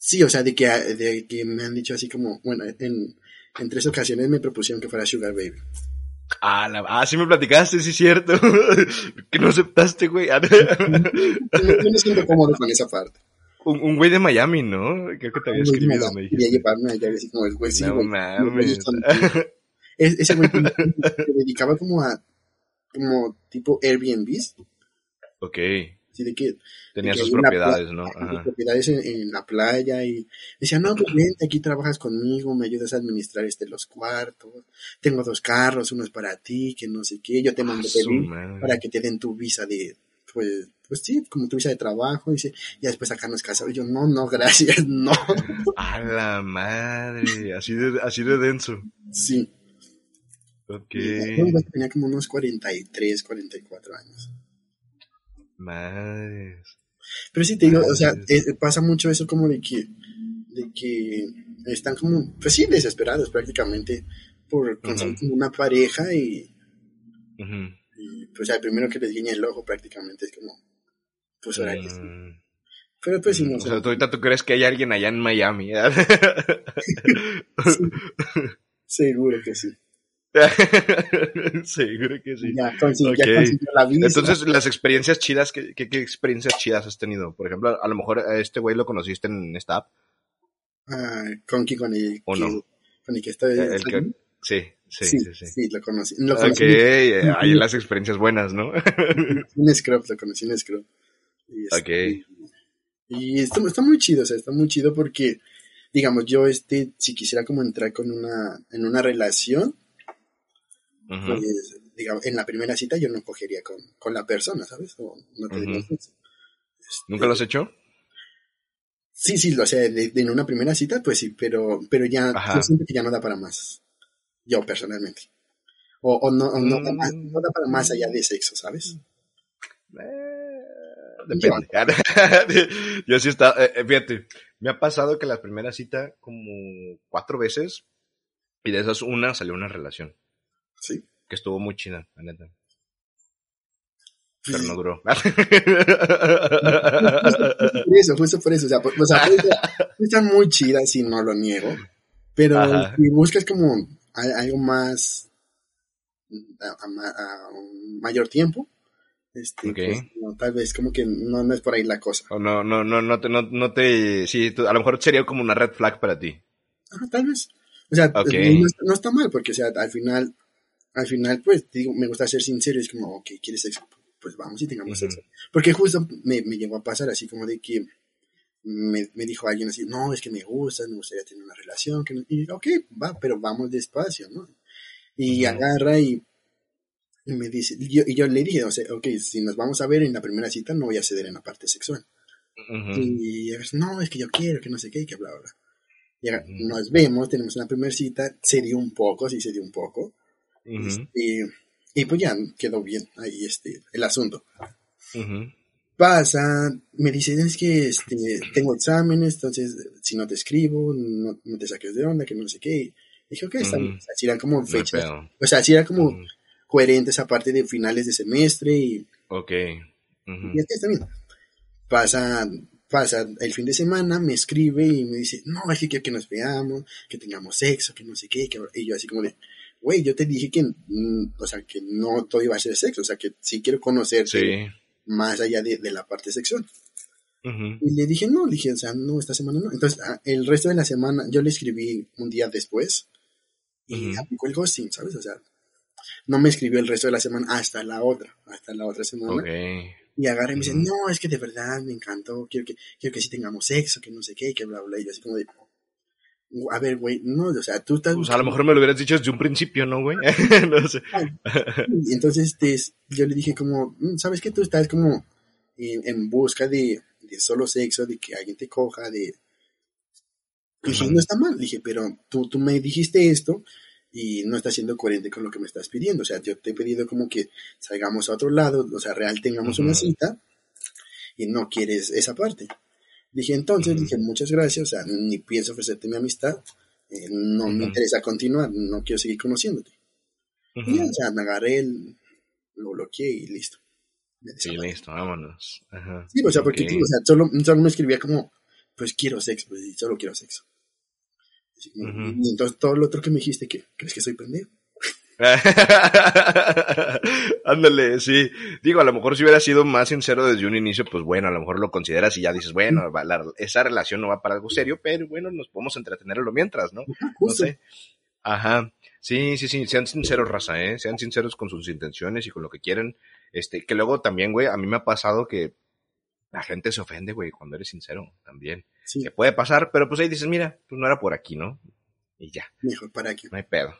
Sí, o sea, de que, de que me han dicho así como, bueno, en, en tres ocasiones me propusieron que fuera Sugar Baby. Ah, la... ah, sí me platicaste, sí es cierto. que no aceptaste, güey. Ah, yo me siento cómodo con esa parte. un, un güey de Miami, ¿no? Creo que te había me Quería llevarme allá, así como el güey, sí, no güey, mames. Es- ese güey se dedicaba como a como tipo Airbnbs ok. Así de que... Tenía de que sus propiedades, ¿no? Ajá. propiedades en, en la playa y decía, no, pues vente, aquí trabajas conmigo, me ayudas a administrar este los cuartos, tengo dos carros, uno es para ti, que no sé qué, yo te mando pedir para que te den tu visa de, pues, pues sí, como tu visa de trabajo, dice, y después acá nos casamos, y yo, no, no, gracias, no, A la madre, así de, así de denso. sí. Ok. Tenía como unos 43, 44 años. Madres. Pero sí te digo, o sea, pasa mucho eso como de que, de que están como, pues sí, desesperados prácticamente por conseguir una pareja y, Ujú. y, pues al primero que les guiña el ojo prácticamente es como, pues ahora que sí. Mm. Pero pues sí, no O sea, tú ahorita tú crees que hay alguien allá en Miami. Seguro que sí. Seguro que sí. Ya, consiguió, ya Ok. consiguió la visa. Entonces, las experiencias chidas, ¿qué, qué, qué experiencias chidas has tenido? Por ejemplo, a lo mejor a este güey lo conociste en esta app. Ah, con, que- con el ¿O que, no? con el que estoy. El que- sí, sí, sí, sí, sí. sí, lo conocí. Lo Ok, conocí eh, hay las experiencias buenas, ¿no? en un scrub, lo conocí en scrub. Y, este, ok. Y está, está muy chido, o sea, está muy chido porque, digamos, yo, este, si quisiera como entrar con una, en una relación, Ujú. pues, digamos, en la primera cita yo no cogería con, con la persona, ¿sabes? O no. ¿Nunca lo has hecho? Sí, sí, o sea, de, de en una primera cita, pues sí, pero, pero ya, yo siento que ya no da para más. Yo, personalmente. O, o no, o no, da más- no da para más allá de sexo, ¿sabes? Eh, depende. Yo sí está, eh, eh, fíjate, me ha pasado que la primera cita como cuatro veces y de esas una salió una relación Sí. que estuvo muy chida, la neta, Pues, pero no duró. por eso, justo por eso. O sea, por- o sea, muy chida si no lo niego. Pero Ajá. si buscas como algo más a, a ma- a un mayor tiempo, este, pues, no, tal vez como que no, no es por ahí la cosa. No, no, no, no te, no, no te, sí, tú- a lo mejor sería como una red flag para ti. Ajá, tal vez. O sea, Ok. no, está- no está mal, porque o sea, al final, al final, pues, digo, me gusta ser sincero, es como, ok, ¿quieres sexo? Pues vamos y tengamos Ujú. sexo. Porque justo me, me llegó a pasar así como de que me, me dijo alguien así, no, es que me gusta, me gustaría tener una relación, que no- y ok, va, pero vamos despacio, ¿no? Y agarra y, y me dice, y yo, y yo le dije, o sea, ok, si nos vamos a ver en la primera cita, no voy a ceder en la parte sexual. Ujú. Y ella no, es que yo quiero, que no sé qué, que bla, bla, bla. Y nos vemos, tenemos una primera cita, se dio un poco, sí se dio un poco. Ujú. Y, y pues ya quedó bien ahí este, el asunto. Ujú. Pasa, me dicen, es que este, tengo exámenes, entonces si no te escribo, no, no te saques de onda, que no sé qué. Y dije, ok, está bien. Ujú. O sea, si eran como fechas. O sea, si era como Ujú. coherente esa parte de finales de semestre y, Ok. Ujú. y es que está bien. Pasa, pasa el fin de semana, me escribe y me dice, no, es que quiero que nos veamos, que tengamos sexo, que no sé qué. que- y yo así como de, güey, yo te dije que, mm, o sea, que no todo iba a ser sexo, o sea, que sí quiero conocerte Sí. más allá de, de la parte sexual. Ujú. Y le dije, no, le dije, o sea, no, esta semana no. Entonces, ah, el resto de la semana, yo le escribí un día después y Ujú. aplicó el ghosting, ¿sabes? O sea, no me escribió el resto de la semana hasta la otra, hasta la otra semana. Ok. Y agarra y me dice, no, es que de verdad me encantó, quiero que, quiero que sí tengamos sexo, que no sé qué, que bla, bla. Y yo así como de, a ver, güey, no, o sea, tú estás... Pues a lo mejor me lo hubieras dicho desde un principio, ¿no, güey? no sé. Y entonces este, yo le dije como, "Mm, ¿sabes que tú estás como en, en busca de, de solo sexo, de que alguien te coja, de... Y dije, no está mal, le dije, pero tú, tú me dijiste esto y no estás siendo coherente con lo que me estás pidiendo. O sea, yo te he pedido como que salgamos a otro lado, o sea, real tengamos una Ujú. cita y no quieres esa parte. Dije, entonces, dije, muchas gracias, o sea, ni pienso ofrecerte mi amistad, eh, no me interesa continuar, no quiero seguir conociéndote. Y o sea, me agarré, el, lo bloqueé y listo. Sí, listo, vámonos. Ajá. Sí, o sea, porque tío, o sea, solo, solo me escribía como, pues quiero sexo, pues y solo quiero sexo. Así. Y entonces todo lo otro que me dijiste, que ¿crees que soy pendejo? Ándale, sí. Digo, a lo mejor si hubiera sido más sincero desde un inicio, pues bueno, a lo mejor lo consideras y ya dices, bueno, va- la- esa relación no va para algo serio, pero bueno, nos podemos entretener en lo mientras, ¿no? No sé. Ajá. Sí, sí, sí. Sean sinceros, raza, ¿eh? Sean sinceros con sus intenciones y con lo que quieren. Este, que luego también, güey, a mí me ha pasado que la gente se ofende, güey, cuando eres sincero también. Sí, Que puede pasar, pero pues ahí dices, mira, pues no era por aquí, ¿no? Y ya, mejor para aquí. no hay pedo.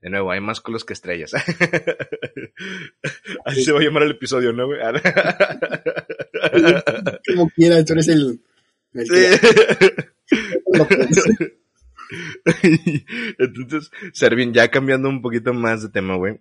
De nuevo, hay más culos que estrellas. Así se va a llamar el episodio, ¿no, güey? Como quiera, tú eres el, el Sí. Entonces, Servin, ya cambiando un poquito más de tema, güey.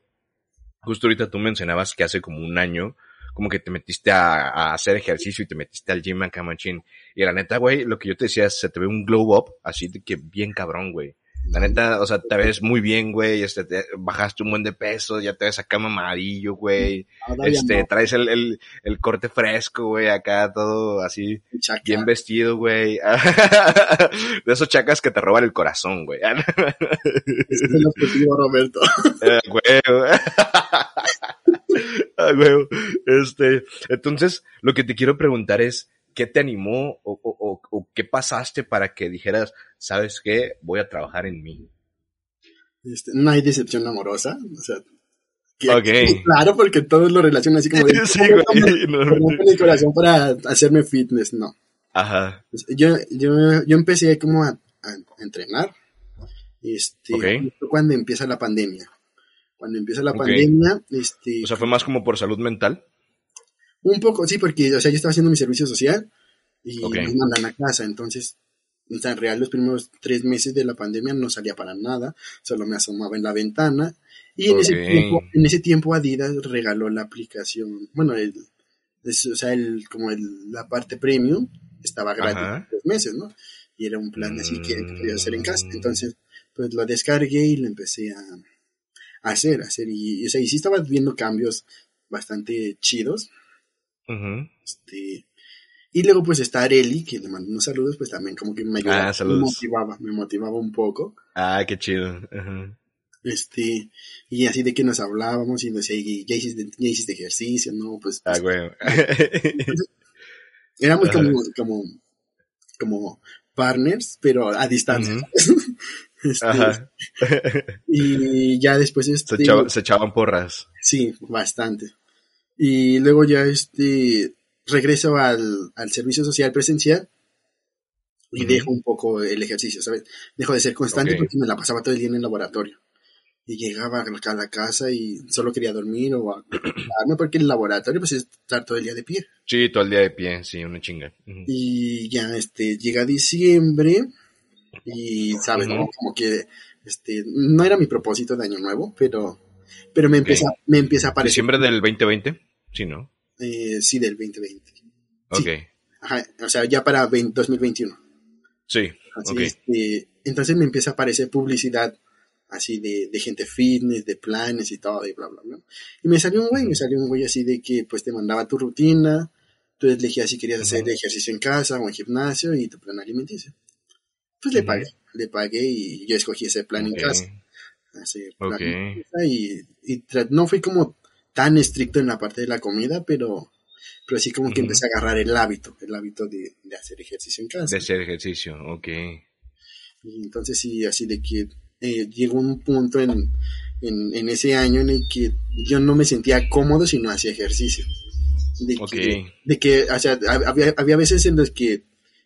Justo ahorita tú mencionabas que hace como un año, como que te metiste a, a hacer ejercicio y te metiste al gym acá, machín. Y la neta, güey, lo que yo te decía, es, se te ve un glow up, así de que bien cabrón, güey. La neta, o sea, te ves muy bien, güey, este, te- bajaste un buen de peso, ya te ves acá mamadillo, güey. Este, no, traes el, el, el corte fresco, güey, acá todo así, chaca. bien vestido, güey. De esos chacas que te roban el corazón, güey. Ese es el objetivo, Roberto. Eh, huevo. Ah, huevo. Este, entonces, lo que te quiero preguntar es, ¿qué te animó o, o, o, o qué pasaste para que dijeras, sabes qué, voy a trabajar en mí? Este, no hay decepción amorosa, o sea, que- claro, porque todos lo relacionan así como de, Sí, "¿Cómo güey. no, rompen el corazón para hacerme fitness, no. Ajá. Pues, Yo, yo, yo empecé como a, a entrenar, este, Ok. justo cuando empieza la pandemia. Cuando empieza la pandemia, este, O sea, fue más como por salud mental. Un poco, sí, porque, o sea, yo estaba haciendo mi servicio social y me mandan a casa, entonces, en real los primeros tres meses de la pandemia no salía para nada, solo me asomaba en la ventana y en, ese, tiempo, en ese tiempo Adidas regaló la aplicación, bueno, el, es- o sea, el, como el, la parte premium estaba gratis Ajá. tres meses, ¿no? Y era un plan así que Mm. quería hacer en casa, entonces, pues lo descargué y lo empecé a, a hacer, a hacer, y, o sea, y sí estaba viendo cambios bastante chidos, Este, y luego pues está Areli, que le mando unos saludos, pues también como que me ayudaba, Ah, me motivaba, me motivaba un poco. Ah, qué chido. Este, y así de que nos hablábamos y decía, "Y ya hiciste, ya hiciste ejercicio, ¿no? Pues, Ah, pues, güey. éramos Ajá. como, como, como partners, pero a distancia. Este, Ajá. y ya después Se, este, echaba- se echaban porras. Sí, bastante. Y luego ya este regreso al, al servicio social presencial y Ujú. dejo un poco el ejercicio, ¿sabes? Dejo de ser constante porque me la pasaba todo el día en el laboratorio. Y llegaba a la casa y solo quería dormir o acostarme porque el laboratorio pues es estar todo el día de pie. Sí, todo el día de pie, sí, una chinga. Y ya este llega diciembre y sabes, ¿no? Como que este no era mi propósito de año nuevo, pero pero me empieza me empieza a aparecer ¿Diciembre del 2020? Sí, ¿no? eh, sí del 2020. Ok. Ajá, o sea, ya para 20 2021. Sí, Así, ok. este, entonces me empieza a aparecer publicidad así de, de gente fitness, de planes y todo, y bla, bla, bla. Y me salió un güey, me salió un güey así de que pues te mandaba tu rutina, tú elegías si querías hacer Ujú. ejercicio en casa o en gimnasio y tu plan alimenticio. Pues le Ujú. pagué, le pagué y yo escogí ese plan en Ok. casa. Así, plan Ok. en casa y, y no fui como tan estricto en la parte de la comida, pero, pero sí como que Ujú. empecé a agarrar el hábito, el hábito de, de hacer ejercicio en casa. De hacer ejercicio, ok. Y entonces sí, así de que eh, llegó un punto en, en, en ese año en el que yo no me sentía cómodo si no hacía ejercicio. De Ok. que, de que o sea, hab- había, había veces en los que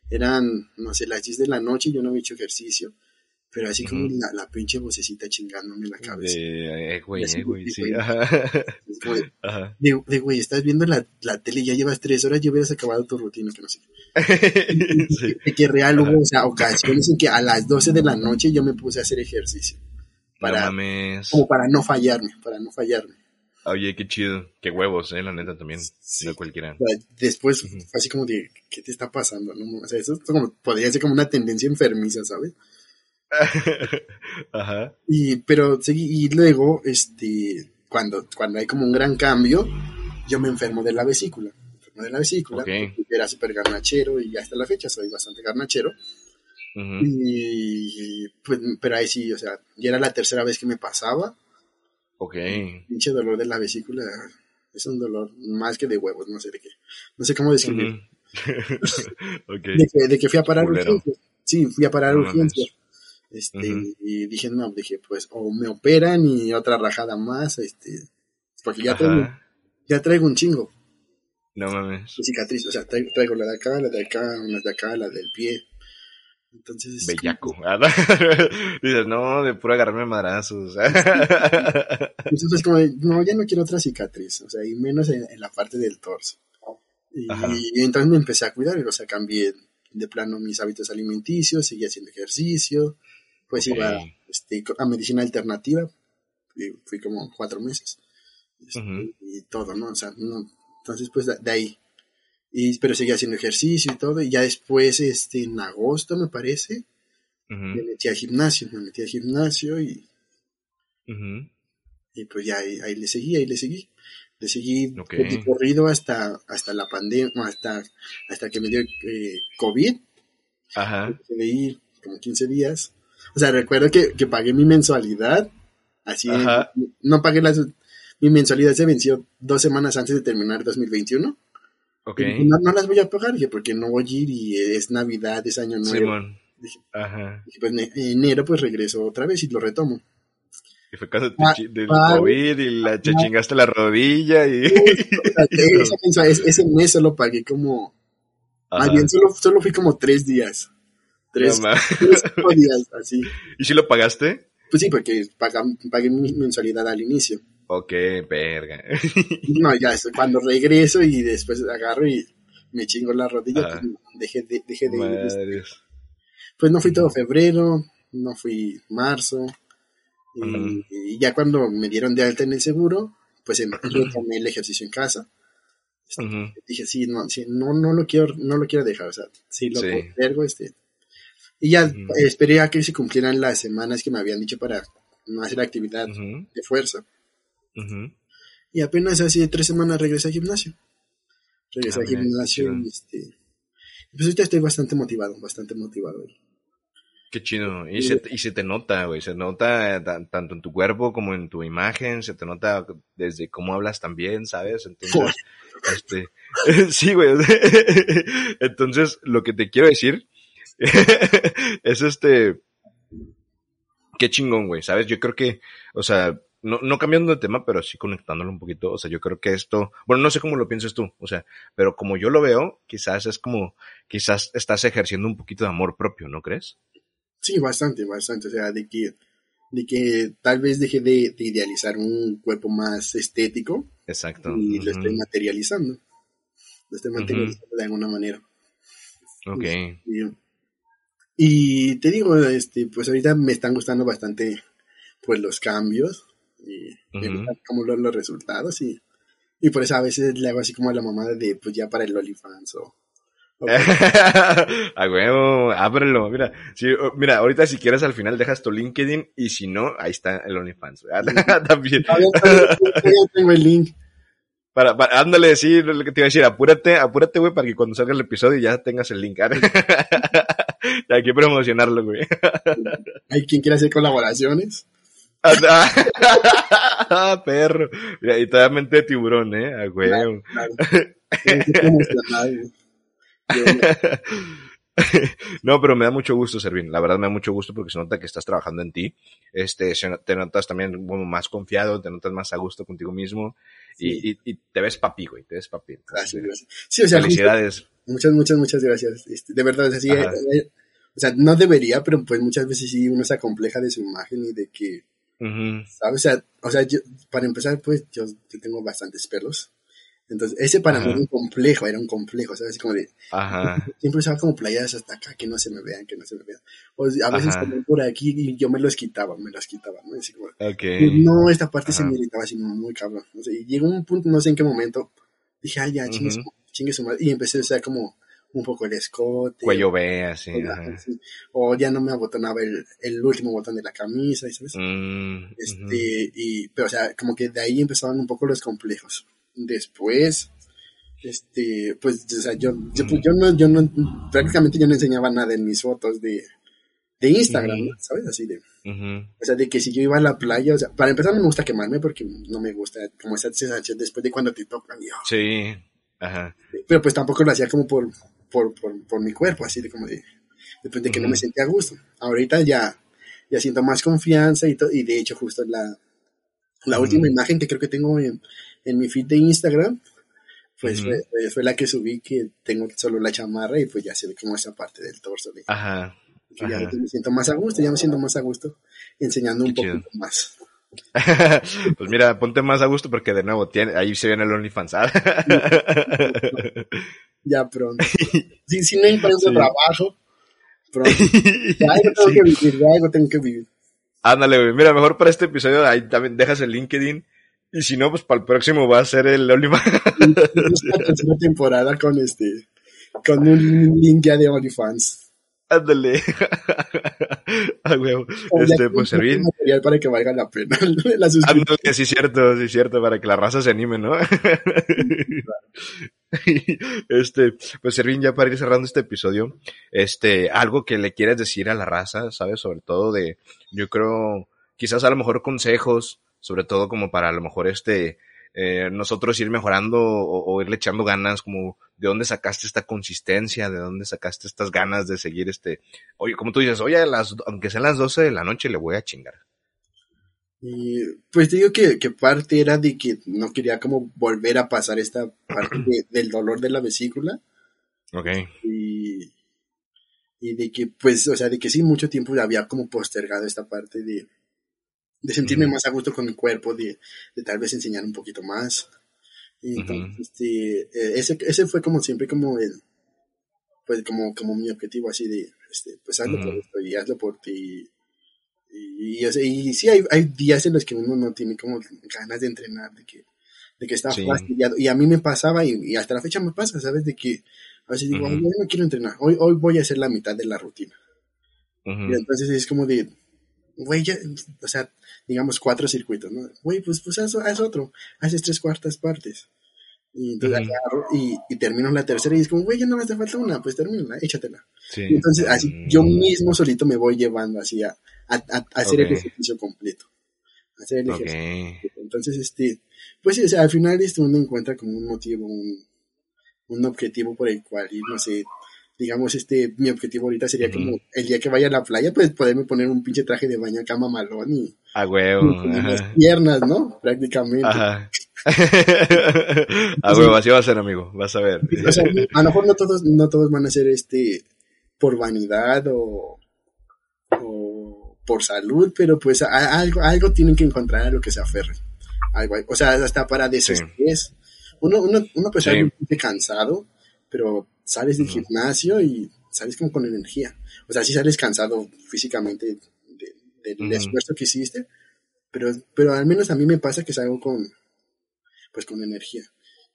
eran, no sé, las 10 de la noche y yo no había hecho ejercicio, pero así como Ujú. la, la pinche vocecita chingándome en la cabeza. De, eh, güey, así, eh, güey, sí. güey. Ajá. De, Ajá. de, de, güey, estás viendo la, la tele y ya llevas tres horas, ya hubieras acabado tu rutina, que no sé. sí. De que real Ajá. hubo, o sea, ocasiones en que a las 12 de la noche yo me puse a hacer ejercicio. Para, No como para no fallarme, para no fallarme. Oye, qué chido. Qué huevos, eh, la neta también. Sí. No cualquiera. Después Ujú. fue así como de, ¿qué te está pasando? No? O sea, eso es como, podría ser como una tendencia enfermiza, ¿sabes? Ajá. Y, pero y luego, este, cuando, cuando hay como un gran cambio, yo me enfermo de la vesícula. Me enfermo de la vesícula, Ok. porque era súper garnachero y hasta la fecha soy bastante garnachero. Y, pues, pero ahí sí, o sea, ya era la tercera vez que me pasaba. Ok. Pinche dolor de la vesícula es un dolor más que de huevos, no sé de qué. No sé cómo ok. de, que, de que fui a parar urgencias. Sí, fui a parar No urgencias. Este, y dije, no, dije, pues, o me operan y otra rajada más, este, porque ya traigo, ya traigo un chingo. No mames. cicatriz, o sea, traigo la de acá, la de acá, una de acá, la del pie. Entonces. Bellaco. Dices, no, de puro agarrarme madrazos. Entonces, como, no, ya no quiero otra cicatriz, o sea, y menos en, la parte del torso. Y, entonces me empecé a cuidar, o sea, cambié de plano mis hábitos alimenticios, seguí haciendo ejercicio, pues iba este, a medicina alternativa, y fui como cuatro meses. Este, y todo, ¿no? O sea, no, entonces, pues de, ahí. Y, pero seguía haciendo ejercicio y todo. Y ya después, este, en agosto, me parece, me metí al gimnasio. Me metí al gimnasio y. Y pues ya ahí, le seguí, ahí le seguí. Le seguí corrido hasta, hasta la pandemia, hasta, hasta que me dio eh, COVID. Ajá. Leí como 15 días. O sea, recuerdo que, que pagué mi mensualidad. Así, no pagué las, mi mensualidad se venció dos semanas antes de terminar 2021. Ok. No, no, las voy a pagar, dije, porque no voy a ir y es Navidad, es Año Nuevo. Dije, Ajá. Dije, pues en enero pues regreso otra vez y lo retomo. Y fue caso ah, del COVID y la te chingaste la rodilla y... ese, mes solo pagué como... Más bien solo, solo fui como tres días. Tres, tres días, así. ¿Y si lo pagaste? Pues sí, porque pagué mi mensualidad al inicio. Ok, verga. no, ya, cuando regreso y después agarro y me chingo la rodilla, pues, dejé de, dejé de ir. Pues no fui todo febrero, no fui marzo. Y, ya cuando me dieron de alta en el seguro, pues em, retomé el ejercicio en casa. Este, dije, sí, no, sí, no, no lo quiero, no lo quiero dejar, o sea, sí lo sí. este. Y ya esperé a que se cumplieran las semanas que me habían dicho para no hacer actividad de fuerza. Y apenas hace tres semanas regresé al gimnasio. Regresé al ah, gimnasio y este. Pues ahorita estoy bastante motivado, bastante motivado. Ahí. Qué chido. Y, se, y se te nota, güey. Se nota eh, tanto en tu cuerpo como en tu imagen. Se te nota desde cómo hablas también, ¿sabes? Entonces, este. sí, güey. Entonces, lo que te quiero decir es este. Qué chingón, güey. ¿Sabes? Yo creo que, o sea, no, no cambiando de tema, pero sí conectándolo un poquito. O sea, yo creo que esto, bueno, no sé cómo lo piensas tú, o sea, pero como yo lo veo, quizás es como, quizás estás ejerciendo un poquito de amor propio, ¿no crees? Sí, bastante, bastante. O sea, de que, de que tal vez deje de, idealizar un cuerpo más estético. Exacto. Y lo estoy materializando. Lo estoy materializando de alguna manera. Ok. y, te digo, este, pues ahorita me están gustando bastante pues los cambios y como los, resultados y, y por eso a veces le hago así como a la mamada de pues ya para el OnlyFans o... a huevo, ábrelo, mira, mira, ahorita si quieres al final dejas tu LinkedIn y si no, ahí está el OnlyFans, también. tengo el link. Para, ándale, sí, lo que te iba a decir, apúrate, apúrate, güey, para que cuando salga el episodio ya tengas el link. Hay que promocionarlo, güey. ¿Hay quien quiere hacer colaboraciones? ah, perro. Y todavía mente de tiburón, ¿eh? Huevo. no, pero me da mucho gusto, Servín. La verdad me da mucho gusto porque se nota que estás trabajando en ti. Este, te notas también como más confiado, te notas más a gusto contigo mismo y, y, te ves papi, güey, te ves papi. Gracias, Sí, o sea, Felicidades. muchas, muchas, muchas gracias. Este, de verdad, así, eh, eh, o sea, no debería, pero pues muchas veces sí uno se acompleja de su imagen y de que ¿Sabes? O sea, o sea yo, para empezar, pues yo, tengo bastantes pelos. Entonces, ese para mí era un complejo, era un complejo, ¿sabes? Como de, Ajá. siempre usaba como playadas hasta acá, que no se me vean, que no se me vean. O a veces por aquí y yo me los quitaba, me los quitaba, ¿no? Así como, No, esta parte se me irritaba así muy cabrón. No sé, y llegó un punto, no sé en qué momento, dije, ay, ya, chingue, chingue su madre. Y empecé a usar como un poco el escote. Cuello B, así. O ya no me abotonaba el, el último botón de la camisa, ¿sabes? Mm, este, y, pero o sea, como que de ahí empezaban un poco los complejos. Después, este, pues, o sea, yo, yo, pues, yo, no, yo no, prácticamente yo no enseñaba nada en mis fotos de, de Instagram, ¿sabes? Así de, o sea, de que si yo iba a la playa, o sea, para empezar no me gusta quemarme porque no me gusta como esa sensación después de cuando te tocan. sí, ajá. Pero pues tampoco lo hacía como por, por, por, por mi cuerpo, así de como de, de, que no me sentía a gusto. Ahorita ya, ya siento más confianza y, y de hecho justo la, la última imagen que creo que tengo en, en mi feed de Instagram pues fue, fue- fue la que subí que tengo solo la chamarra y pues ya se ve como esa parte del torso. de- Ajá. que ya ajá. me siento más a gusto, ya me siento más a gusto enseñando un Qué poquito más. Pues mira, ponte más a gusto porque de nuevo tiene, ahí se viene el OnlyFans. ¿ah? Ya pronto. Si, si no encuentro Sí. trabajo, pronto. De algo tengo Sí. que vivir, de algo tengo que vivir. Ándale, güey. Mira, mejor para este episodio ahí también dejas el LinkedIn. Y si no, pues para el próximo va a ser el OnlyFans. Esta tercera temporada con este, con un link ya de OnlyFans. Ándale. Ah, huevo. Este, pues Servín. material para que valga la pena la. Ándale, sí, cierto, sí, cierto, para que la raza se anime, ¿no? Este, pues Servín, ya para ir cerrando este episodio, este, algo que le quieres decir a la raza, ¿sabes? Sobre todo de, yo creo, quizás a lo mejor consejos, sobre todo como para a lo mejor este, eh, nosotros ir mejorando o, o irle echando ganas, como de dónde sacaste esta consistencia, de dónde sacaste estas ganas de seguir este, oye, como tú dices, oye, a las, aunque sean las 12 de la noche, le voy a chingar. Y pues te digo que, que parte era de que no quería como volver a pasar esta parte de- del dolor de la vesícula Ok. y, y de que pues, o sea, de que sí mucho tiempo había como postergado esta parte de, de sentirme Ujú. más a gusto con mi cuerpo, de, de tal vez enseñar un poquito más. Y entonces, Ujú. este, eh, ese, ese fue como siempre como el, pues como, como mi objetivo así de, este, pues hazlo por Ujú. esto y hazlo por ti. Y, y, sea, y sí, hay, hay días en los que uno no tiene como ganas de entrenar, de que, de que está Sí. fastidiado. Y a mí me pasaba, y, y hasta la fecha me pasa, ¿sabes? De que a veces digo, Ujú. "Ay, hoy no quiero entrenar, hoy, hoy voy a hacer la mitad de la rutina. Y entonces es como de, güey, ya, o sea, digamos cuatro circuitos, ¿no? Güey, pues, pues haz, haz otro, haces tres cuartas partes. Y entonces agarro y, y termino la tercera y es como, güey, ya no me hace falta una, pues termina, échatela. Sí. Entonces así Mm. yo mismo solito me voy llevando así a, a, a- hacer el ejercicio completo. Hacer el ejercicio completo. Entonces, este, pues sí, o sea, al final este, uno encuentra como un motivo, un, un objetivo por el cual ir, no sé, digamos, este, mi objetivo ahorita sería Ujú. como el día que vaya a la playa, pues poderme poner un pinche traje de baño acá mamalón y, A huevo. y las piernas, ¿no? Prácticamente. Ajá. a huevo, así va a ser, amigo. Vas a ver. O sea, a lo mejor no todos, no todos van a ser este por vanidad o, o por salud, pero pues a- algo, algo tienen que encontrar a lo que se aferren. Algo, o sea, hasta para desestrés. Uno, uno, uno pues Sí. cansado, pero sales del Ujú. gimnasio y sales como con energía. O sea, sí sales cansado físicamente de- del Ujú. esfuerzo que hiciste, pero, pero al menos a mí me pasa que salgo con, pues con energía.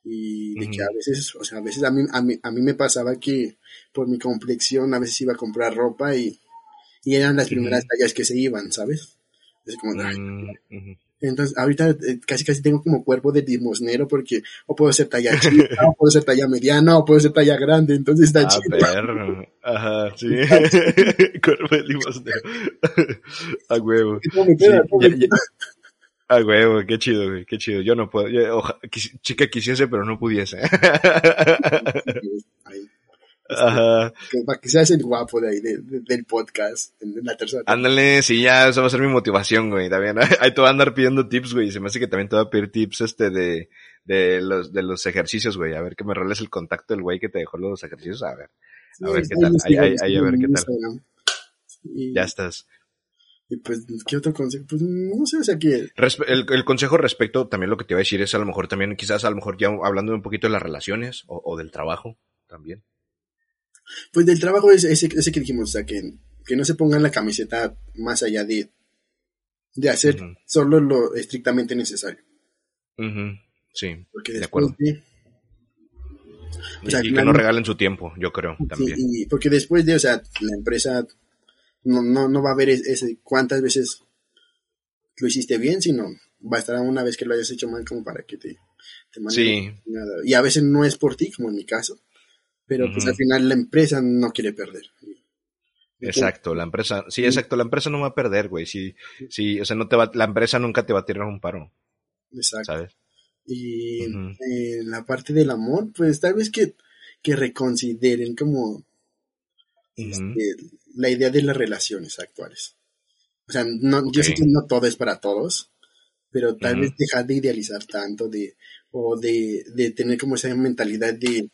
Y de que Ujú. a veces, o sea, a veces a mí, a mí, a mí me pasaba que por mi complexión a veces iba a comprar ropa y, y eran las primeras tallas que se iban, ¿sabes? Es como, ay. Entonces, ahorita eh, casi casi tengo como cuerpo de limosnero porque o puedo ser talla chica, o puedo ser talla mediana, o puedo ser talla grande, entonces está Ah, chido. perro. Ajá, sí. Cuerpo de limosnero. A huevo. ¿Cómo me Sí, queda? ¿Cómo ya- me ya- queda? A huevo, qué chido, güey, qué chido. Yo no puedo. yo, oja- quis- chica quisiese, pero no pudiese. Ahí, Ajá. que- para que seas el guapo de ahí, de- de- del podcast, en la tercera. Ándale, sí, ya, eso va a ser mi motivación, güey, también. Ahí te voy a andar pidiendo tips, güey. Se me hace que también te voy a pedir tips, este, de, de los, de los ejercicios, güey. A ver que me roles el contacto del güey que te dejó los ejercicios. A ver, Sí, a ver qué tal. Ahí, ahí, Instagram, ahí, a ver qué tal. Ya estás. y pues, ¿qué otro consejo? Pues, no sé, o sea que, el, el consejo respecto, también lo que te iba a decir es a lo mejor también, quizás a lo mejor ya hablando un poquito de las relaciones o, o del trabajo también. Pues del trabajo ese, ese, ese que dijimos, o sea, que, que no se pongan la camiseta más allá de, de hacer solo lo estrictamente necesario. Ujú, Sí, Porque de acuerdo. de, Pues, y, que no regalen su tiempo, yo creo, sí, también. y porque después de, o sea, la empresa no, no, no va a ver es- ese, cuántas veces lo hiciste bien, sino bastará una vez que lo hayas hecho mal como para que te, te manden Sí. nada. Y a veces no es por ti, como en mi caso, pero pues al final la empresa no quiere perder. Exacto, la empresa, sí, exacto, la empresa no va a perder, güey, sí, sí, o sea, no te va, la empresa nunca te va a tirar un paro, Exacto. ¿sabes? Y en la parte del amor, pues tal vez que, que reconsideren como este, la idea de las relaciones actuales. O sea, no, yo sé que no todo es para todos, pero tal vez dejar de idealizar tanto, de, o de, de tener como esa mentalidad de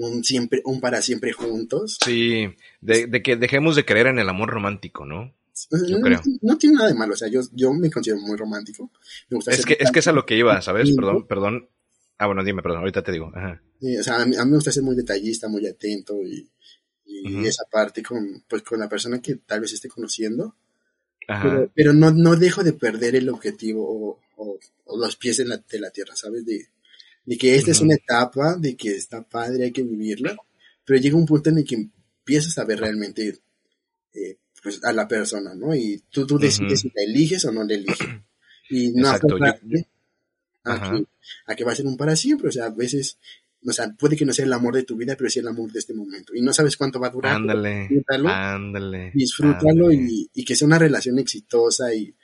un siempre, un para siempre juntos. Sí, de, de que dejemos de creer en el amor romántico, ¿no? Yo no, creo. no, tiene nada de malo, o sea, yo, yo me considero muy romántico. Me gusta es, que, es que es a lo que iba, ¿sabes? Perdón, perdón. Ah, bueno, dime, perdón, ahorita te digo. Ajá. o sea, a mí, a mí, me gusta ser muy detallista, muy atento y, y esa parte con, pues, con la persona que tal vez esté conociendo. Pero, pero, no, no dejo de perder el objetivo o, o, los pies en la, de la tierra, ¿sabes? De, de que esta es una etapa, de que está padre, hay que vivirla, pero llega un punto en el que empiezas a ver realmente eh, pues, a la persona, ¿no? Y tú, tú decides si la eliges o no la eliges. Y no Exacto, a, que, a que va a ser un para siempre, o sea, a veces o sea, puede que no sea el amor de tu vida, pero sí el amor de este momento. Y no sabes cuánto va a durar. Ándale. Disfrútalo. Ándale. Disfrútalo Y, y, que sea una relación exitosa y,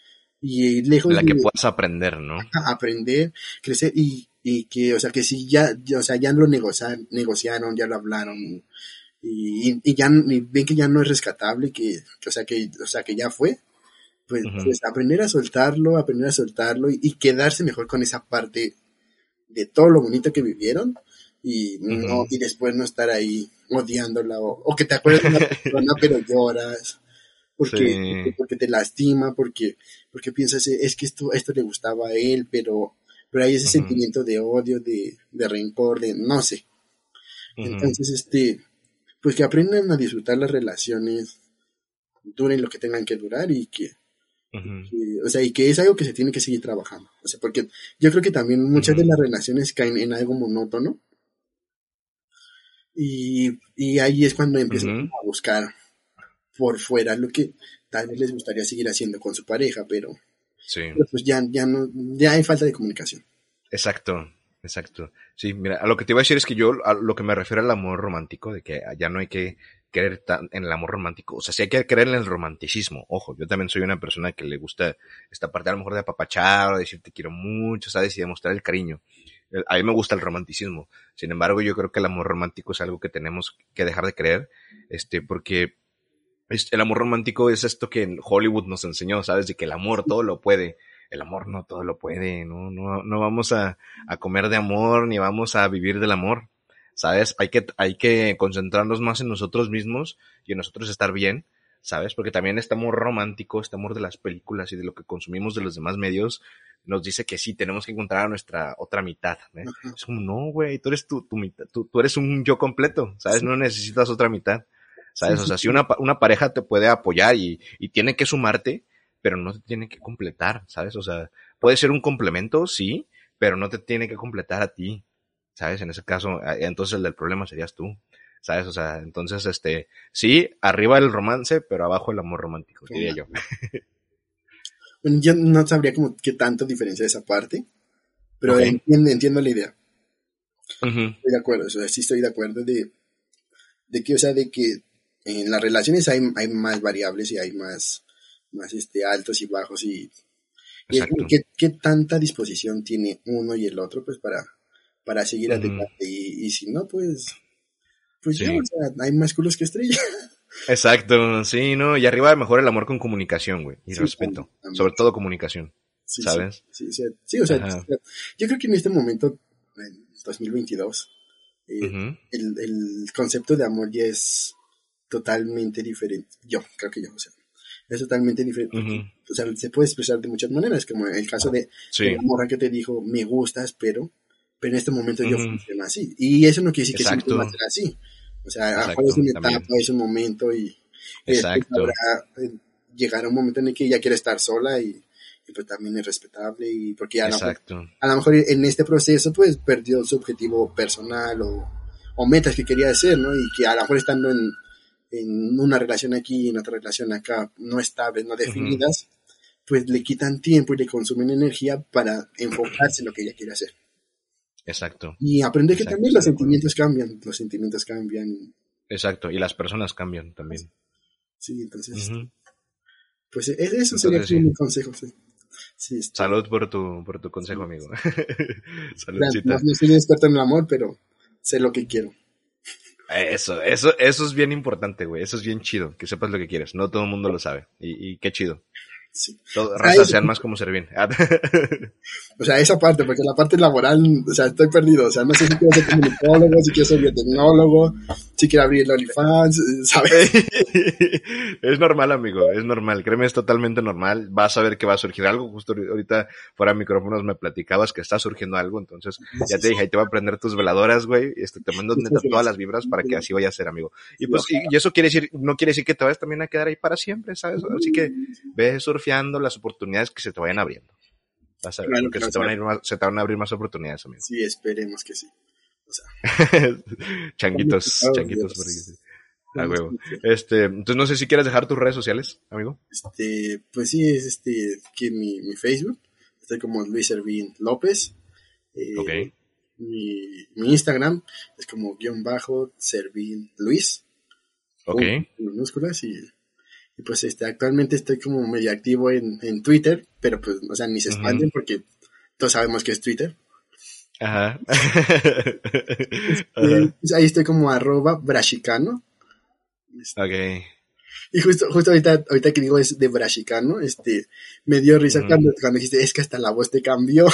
y lejos de... La que puedas aprender, ¿no? Aprender, crecer y, y que, o sea, que si ya, o sea, ya lo negociaron, negociaron ya lo hablaron y, y ya y ven que ya no es rescatable, que, o sea, que, o sea, que ya fue, pues, pues aprender a soltarlo, aprender a soltarlo y, y, quedarse mejor con esa parte de todo lo bonito que vivieron y, no, y después no estar ahí odiándola o, que te acuerdas de una persona pero lloras porque, porque te lastima, porque, porque piensas, es que esto, esto le gustaba a él, pero, pero hay ese sentimiento de odio, de, de rencor, de no sé. Entonces, este, pues que aprendan a disfrutar las relaciones, duren lo que tengan que durar y que, o sea, y que es algo que se tiene que seguir trabajando. O sea, porque yo creo que también muchas de las relaciones caen en algo monótono. Y, y ahí es cuando empiezan a buscar por fuera lo que tal vez les gustaría seguir haciendo con su pareja, pero, sí. pues ya, ya no, ya hay falta de comunicación. Exacto, exacto. Sí, mira, a lo que te iba a decir es que yo, a lo que me refiero al amor romántico, de que ya no hay que creer en el amor romántico, o sea, sí hay que creer en el romanticismo, ojo, yo también soy una persona que le gusta esta parte a lo mejor de apapachar o decir te quiero mucho, ¿sabes? Y demostrar el cariño, a mí me gusta el romanticismo. Sin embargo, yo creo que el amor romántico es algo que tenemos que dejar de creer, este, porque el amor romántico es esto que en Hollywood nos enseñó, ¿sabes? De que el amor todo lo puede. El amor no todo lo puede, no, no, no vamos a, a comer de amor ni vamos a vivir del amor, ¿sabes? Hay que, hay que concentrarnos más en nosotros mismos y en nosotros estar bien ¿sabes? Porque también este amor romántico, este amor de las películas y de lo que consumimos de los demás medios, nos dice que sí, tenemos que encontrar a nuestra otra mitad. ¿eh? Es como, no, güey, tú eres tu, tu mitad, tú, eres un yo completo, ¿sabes? No necesitas otra mitad, ¿sabes? o sea, si una, una pareja te puede apoyar y, y tiene que sumarte, pero no te tiene que completar, ¿sabes? O sea, puede ser un complemento, sí, pero no te tiene que completar a ti, ¿sabes? En ese caso, entonces el del problema serías tú. ¿sabes? O sea, entonces, este, sí, arriba el romance, pero abajo el amor romántico, diría yo. Bueno, yo no sabría como qué tanto diferencia esa parte, pero entiendo, la idea. Estoy de acuerdo, o sea, sí estoy de acuerdo de, de que, o sea, de que en las relaciones hay, hay más variables y hay más, más este, altos y bajos y, qué, tanta disposición tiene uno y el otro pues para, para seguir adelante y, y si no pues pues ya, o sea, hay más culos que estrellas. Exacto, sí, ¿no? Y arriba mejor el amor con comunicación, güey, y respeto. Sobre todo comunicación, ¿sabes? Sí, sí, sí, o sea, yo creo que en este momento, en 2022, eh, el, el concepto de amor ya es totalmente diferente. Yo, creo que yo, o sea, es totalmente diferente. O sea, se puede expresar de muchas maneras, como el caso de, la morra que te dijo, me gustas, pero, pero en este momento yo funciono así. Y eso no quiere decir que siempre va a ser así. O sea, es una etapa, es un momento y, Exacto. Eh, llegar a un momento en el que ella quiere estar sola y, pues también es respetable y porque a, a lo mejor en este proceso pues perdió su objetivo personal o, o, metas que quería hacer, ¿no? Y que a lo mejor estando en, en una relación aquí y en otra relación acá no estables, no definidas, pues le quitan tiempo y le consumen energía para enfocarse en lo que ella quiere hacer. Exacto. Y aprender que también los sentimientos cambian, los sentimientos cambian. Exacto, y las personas cambian también. Sí, entonces. Pues e-, eso sería mi consejo, sí. Este. Salud por tu, por tu consejo, amigo. Saludcita. No, soy experto en el amor, pero sé lo que quiero. Eso, eso, eso es bien importante, güey. Eso es bien chido, que sepas lo que quieres. No todo el mundo lo sabe. Y, y qué chido. Sí. Todo, Ay, raza, sean más como Servín. O sea, esa parte, porque la parte laboral, o sea, estoy perdido. O sea, no sé si quiero ser comunicólogo, si quiero ser biotecnólogo, si quiero abrir el OnlyFans, ¿sabes? es normal, amigo, es normal. Créeme, es totalmente normal. Vas a ver que va a surgir algo. Justo ahorita, fuera de micrófonos, me platicabas que está surgiendo algo. Entonces, ya te dije, ahí te voy a prender tus veladoras, güey. Este, te mando neta todas las vibras para que así vaya a ser, amigo. Y pues, y, y eso quiere decir, no quiere decir que te vayas también a quedar ahí para siempre, ¿sabes? Así que ve surfeando las oportunidades que se te vayan abriendo. Vas a ver, Claro, claro, se, te van a ir claro. más, se te van a abrir más oportunidades, amigo. Sí, esperemos que sí. O sea, changuitos, changuitos. Huevo. Este, entonces no sé si quieres dejar tus redes sociales, amigo. Este, pues sí, es este, que mi, mi Facebook, estoy como Luis Servín López. Eh, Ok. Mi, mi Instagram es como guion bajo Servín Luis. Ok. minúsculas y, y pues este, actualmente estoy como medio activo en, en Twitter, pero pues, o sea, ni se Ujú. espanten porque todos sabemos que es Twitter. Ajá. Ajá. pues ahí estoy como arroba brashicano. Ok. Y justo, justo ahorita, ahorita que digo es de brashicano, este, me dio risa cuando, cuando dijiste, es que hasta la voz te cambió.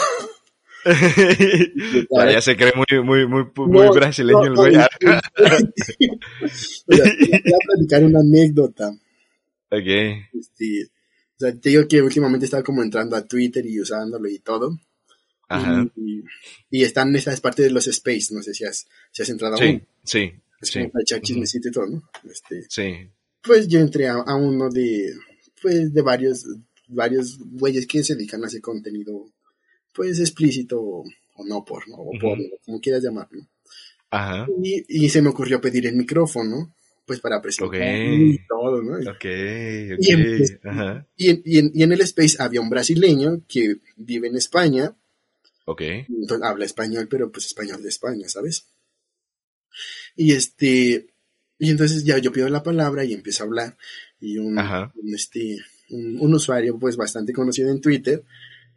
ya, se cree muy, muy, muy, muy No, brasileño no, el güey. no, voy a platicar una anécdota. Ok. Este, o sea, te digo que últimamente estaba como entrando a Twitter y usándolo y todo. Ajá. Y, y están esas partes de los space, no sé si has, si has entrado a Sí, uno. sí, Es sí. como para echar chismecito y todo, ¿no? Este, Sí. pues yo entré a, a uno de, pues de varios, varios güeyes que se dedican a hacer contenido, pues explícito o, o no por, ¿no? O por, Ujú. como quieras llamarlo. Ajá. Y, y se me ocurrió pedir el micrófono, pues para presentar y todo, ¿no? Ok, Y en- ok. Ajá. Y en, y, en, y en el space había un brasileño que vive en España, Ok. entonces habla español, pero pues español de España, ¿sabes? Y este, y entonces ya yo pido la palabra y empiezo a hablar, y un, este, un, un usuario pues bastante conocido en Twitter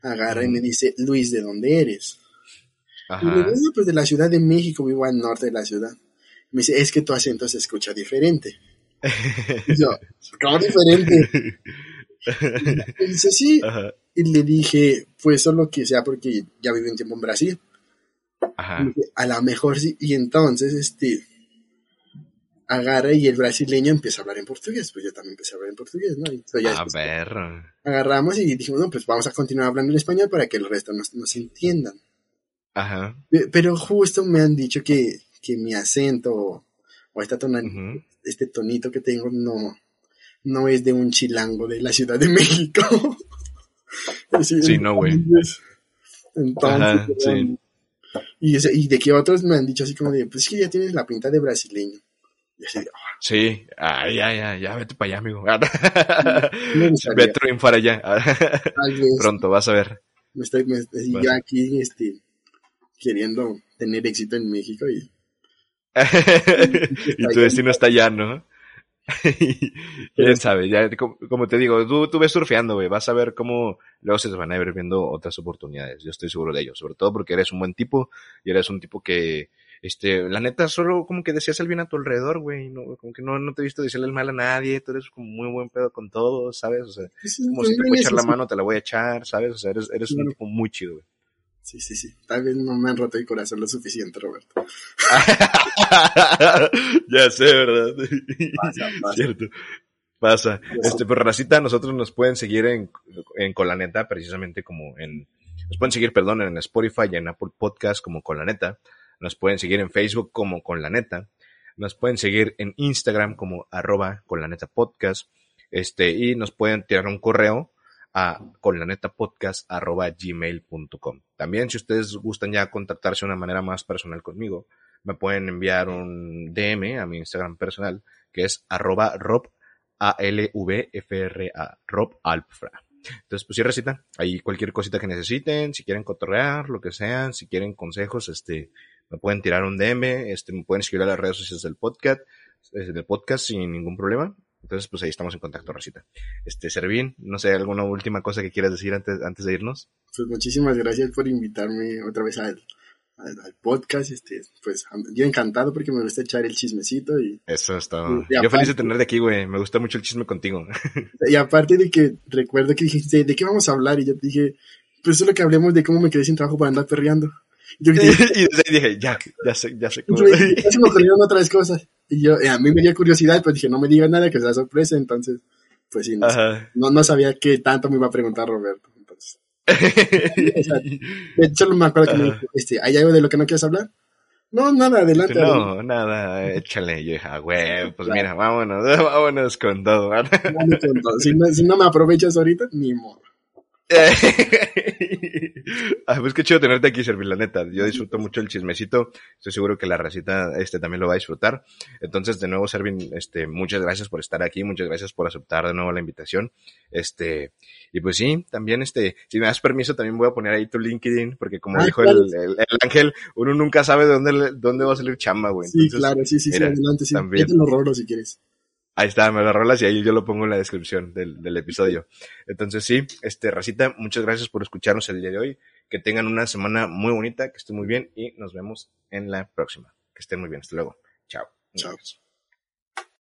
agarra y me dice, Luis, ¿de dónde eres? Y Ajá. "No, pues de la Ciudad de México, vivo al norte de la ciudad. Me dice, es que tu acento se escucha diferente. Y yo, ¿cómo diferente? Y dice, sí. Ajá. Y le dije, pues solo que sea porque ya viví un tiempo en Brasil. Y Ajá. dije, a lo mejor sí. Y entonces, este, agarra y el brasileño empieza a hablar en portugués. Pues yo también empecé a hablar en portugués, ¿no? Y ya A después ver. agarramos y dijimos, no, pues vamos a continuar hablando en español para que el resto nos, nos entiendan. Ajá. Pe- Pero justo me han dicho que, que mi acento o, o esta tona- este tonito que tengo no, no es de un chilango de la Ciudad de México. Sí, Sí, no, güey. entonces- Ajá, sí. um, y, de que otros me han dicho así como de, pues es que ya tienes la pinta de brasileño. Y así "Ah, Sí. Ah, ya, ya, ya, vete para allá, amigo. me gustaría, Ve a triunfar allá. tal vez, Pronto, vas a ver. me estoy, me- yo aquí, este, queriendo tener éxito en México y y tu destino está allá, ¿no? Quién sabe, ya, como, te digo, tú, tú ves surfeando, güey, vas a ver cómo luego se te van a ir viendo otras oportunidades, yo estoy seguro de ello, sobre todo porque eres un buen tipo y eres un tipo que, este, la neta, solo como que decías el bien a tu alrededor, güey, no, como que no, no te he visto decirle el mal a nadie, tú eres como muy buen pedo con todos, ¿sabes? O sea, como si te no puedo echar la mano, te la voy a echar, ¿sabes? O sea, eres, eres un tipo muy chido, güey. Sí, sí, sí. Tal vez no me han roto el corazón lo suficiente, Roberto. ya sé, ¿verdad? Pasa, pasa. Cierto. Pasa. Este, pero Racita, nosotros nos pueden seguir en, en Colaneta, precisamente como en, nos pueden seguir, perdón, en Spotify y en Apple Podcast como Colaneta. Nos pueden seguir en Facebook como Colaneta. Nos pueden seguir en Instagram como arroba Colaneta Podcast. Este, y nos pueden tirar un correo a colanetapodcast arroba gmail.com. También, si ustedes gustan ya contactarse de una manera más personal conmigo, me pueden enviar un DM a mi Instagram personal, que es arroba rob, A-L-V-F-R-A, Rob Alpfra. Entonces, pues sí, recita, ahí cualquier cosita que necesiten, si quieren cotorrear, lo que sean, si quieren consejos, este, me pueden tirar un DM, este, me pueden escribir a las redes sociales del podcast, eh, del podcast sin ningún problema. Entonces, pues ahí estamos en contacto, Rosita. Este, Servín, no sé, alguna última cosa que quieras decir antes, antes de irnos. Pues muchísimas gracias por invitarme otra vez al, al, podcast, este, pues yo encantado porque me gusta echar el chismecito y... Eso es todo. yo feliz de tenerte aquí, güey. Me gusta mucho el chisme contigo. Y aparte de que recuerdo que dijiste, ¿de qué vamos a hablar? Y yo dije, pues es lo que hablemos de cómo me quedé sin trabajo para andar perreando. Y, yo dije, y desde ahí dije, ya, ya sé, ya sé cómo. Y ya se me ocurrieron otras cosas. Y yo, a mí me dio curiosidad, pues dije, no me digas nada, que sea sorpresa, entonces, pues sí, no, no, no, sabía qué tanto me iba a preguntar Roberto. Entonces. de hecho, me acuerdo que me dijo, este, ¿hay algo de lo que no quieres hablar? No, nada, adelante. No, nada, échale. Yo dije, ah, güey, pues mira, vámonos, vámonos con todo. con todo. Si, no, si no me aprovechas ahorita, ni modo. ah, pues qué chido tenerte aquí, Servir, la neta. Yo disfruto mucho el chismecito. Estoy seguro que la racita este, también lo va a disfrutar. Entonces, de nuevo, Servin, este, muchas gracias por estar aquí. Muchas gracias por aceptar de nuevo la invitación. Este, y pues sí, también, este, si me das permiso, también voy a poner ahí tu LinkedIn, porque como ah, dijo el, el, ángel, uno nunca sabe de dónde, dónde va a salir chamba, güey. sí, claro, sí, sí, sí, adelante, sí. También. Los si quieres. Ahí está, me lo rolas y ahí yo lo pongo en la descripción del, del episodio. Entonces sí, este, Racita, muchas gracias por escucharnos el día de hoy. Que tengan una semana muy bonita, que estén muy bien y nos vemos en la próxima. Que estén muy bien. Hasta luego. Chao. Chao.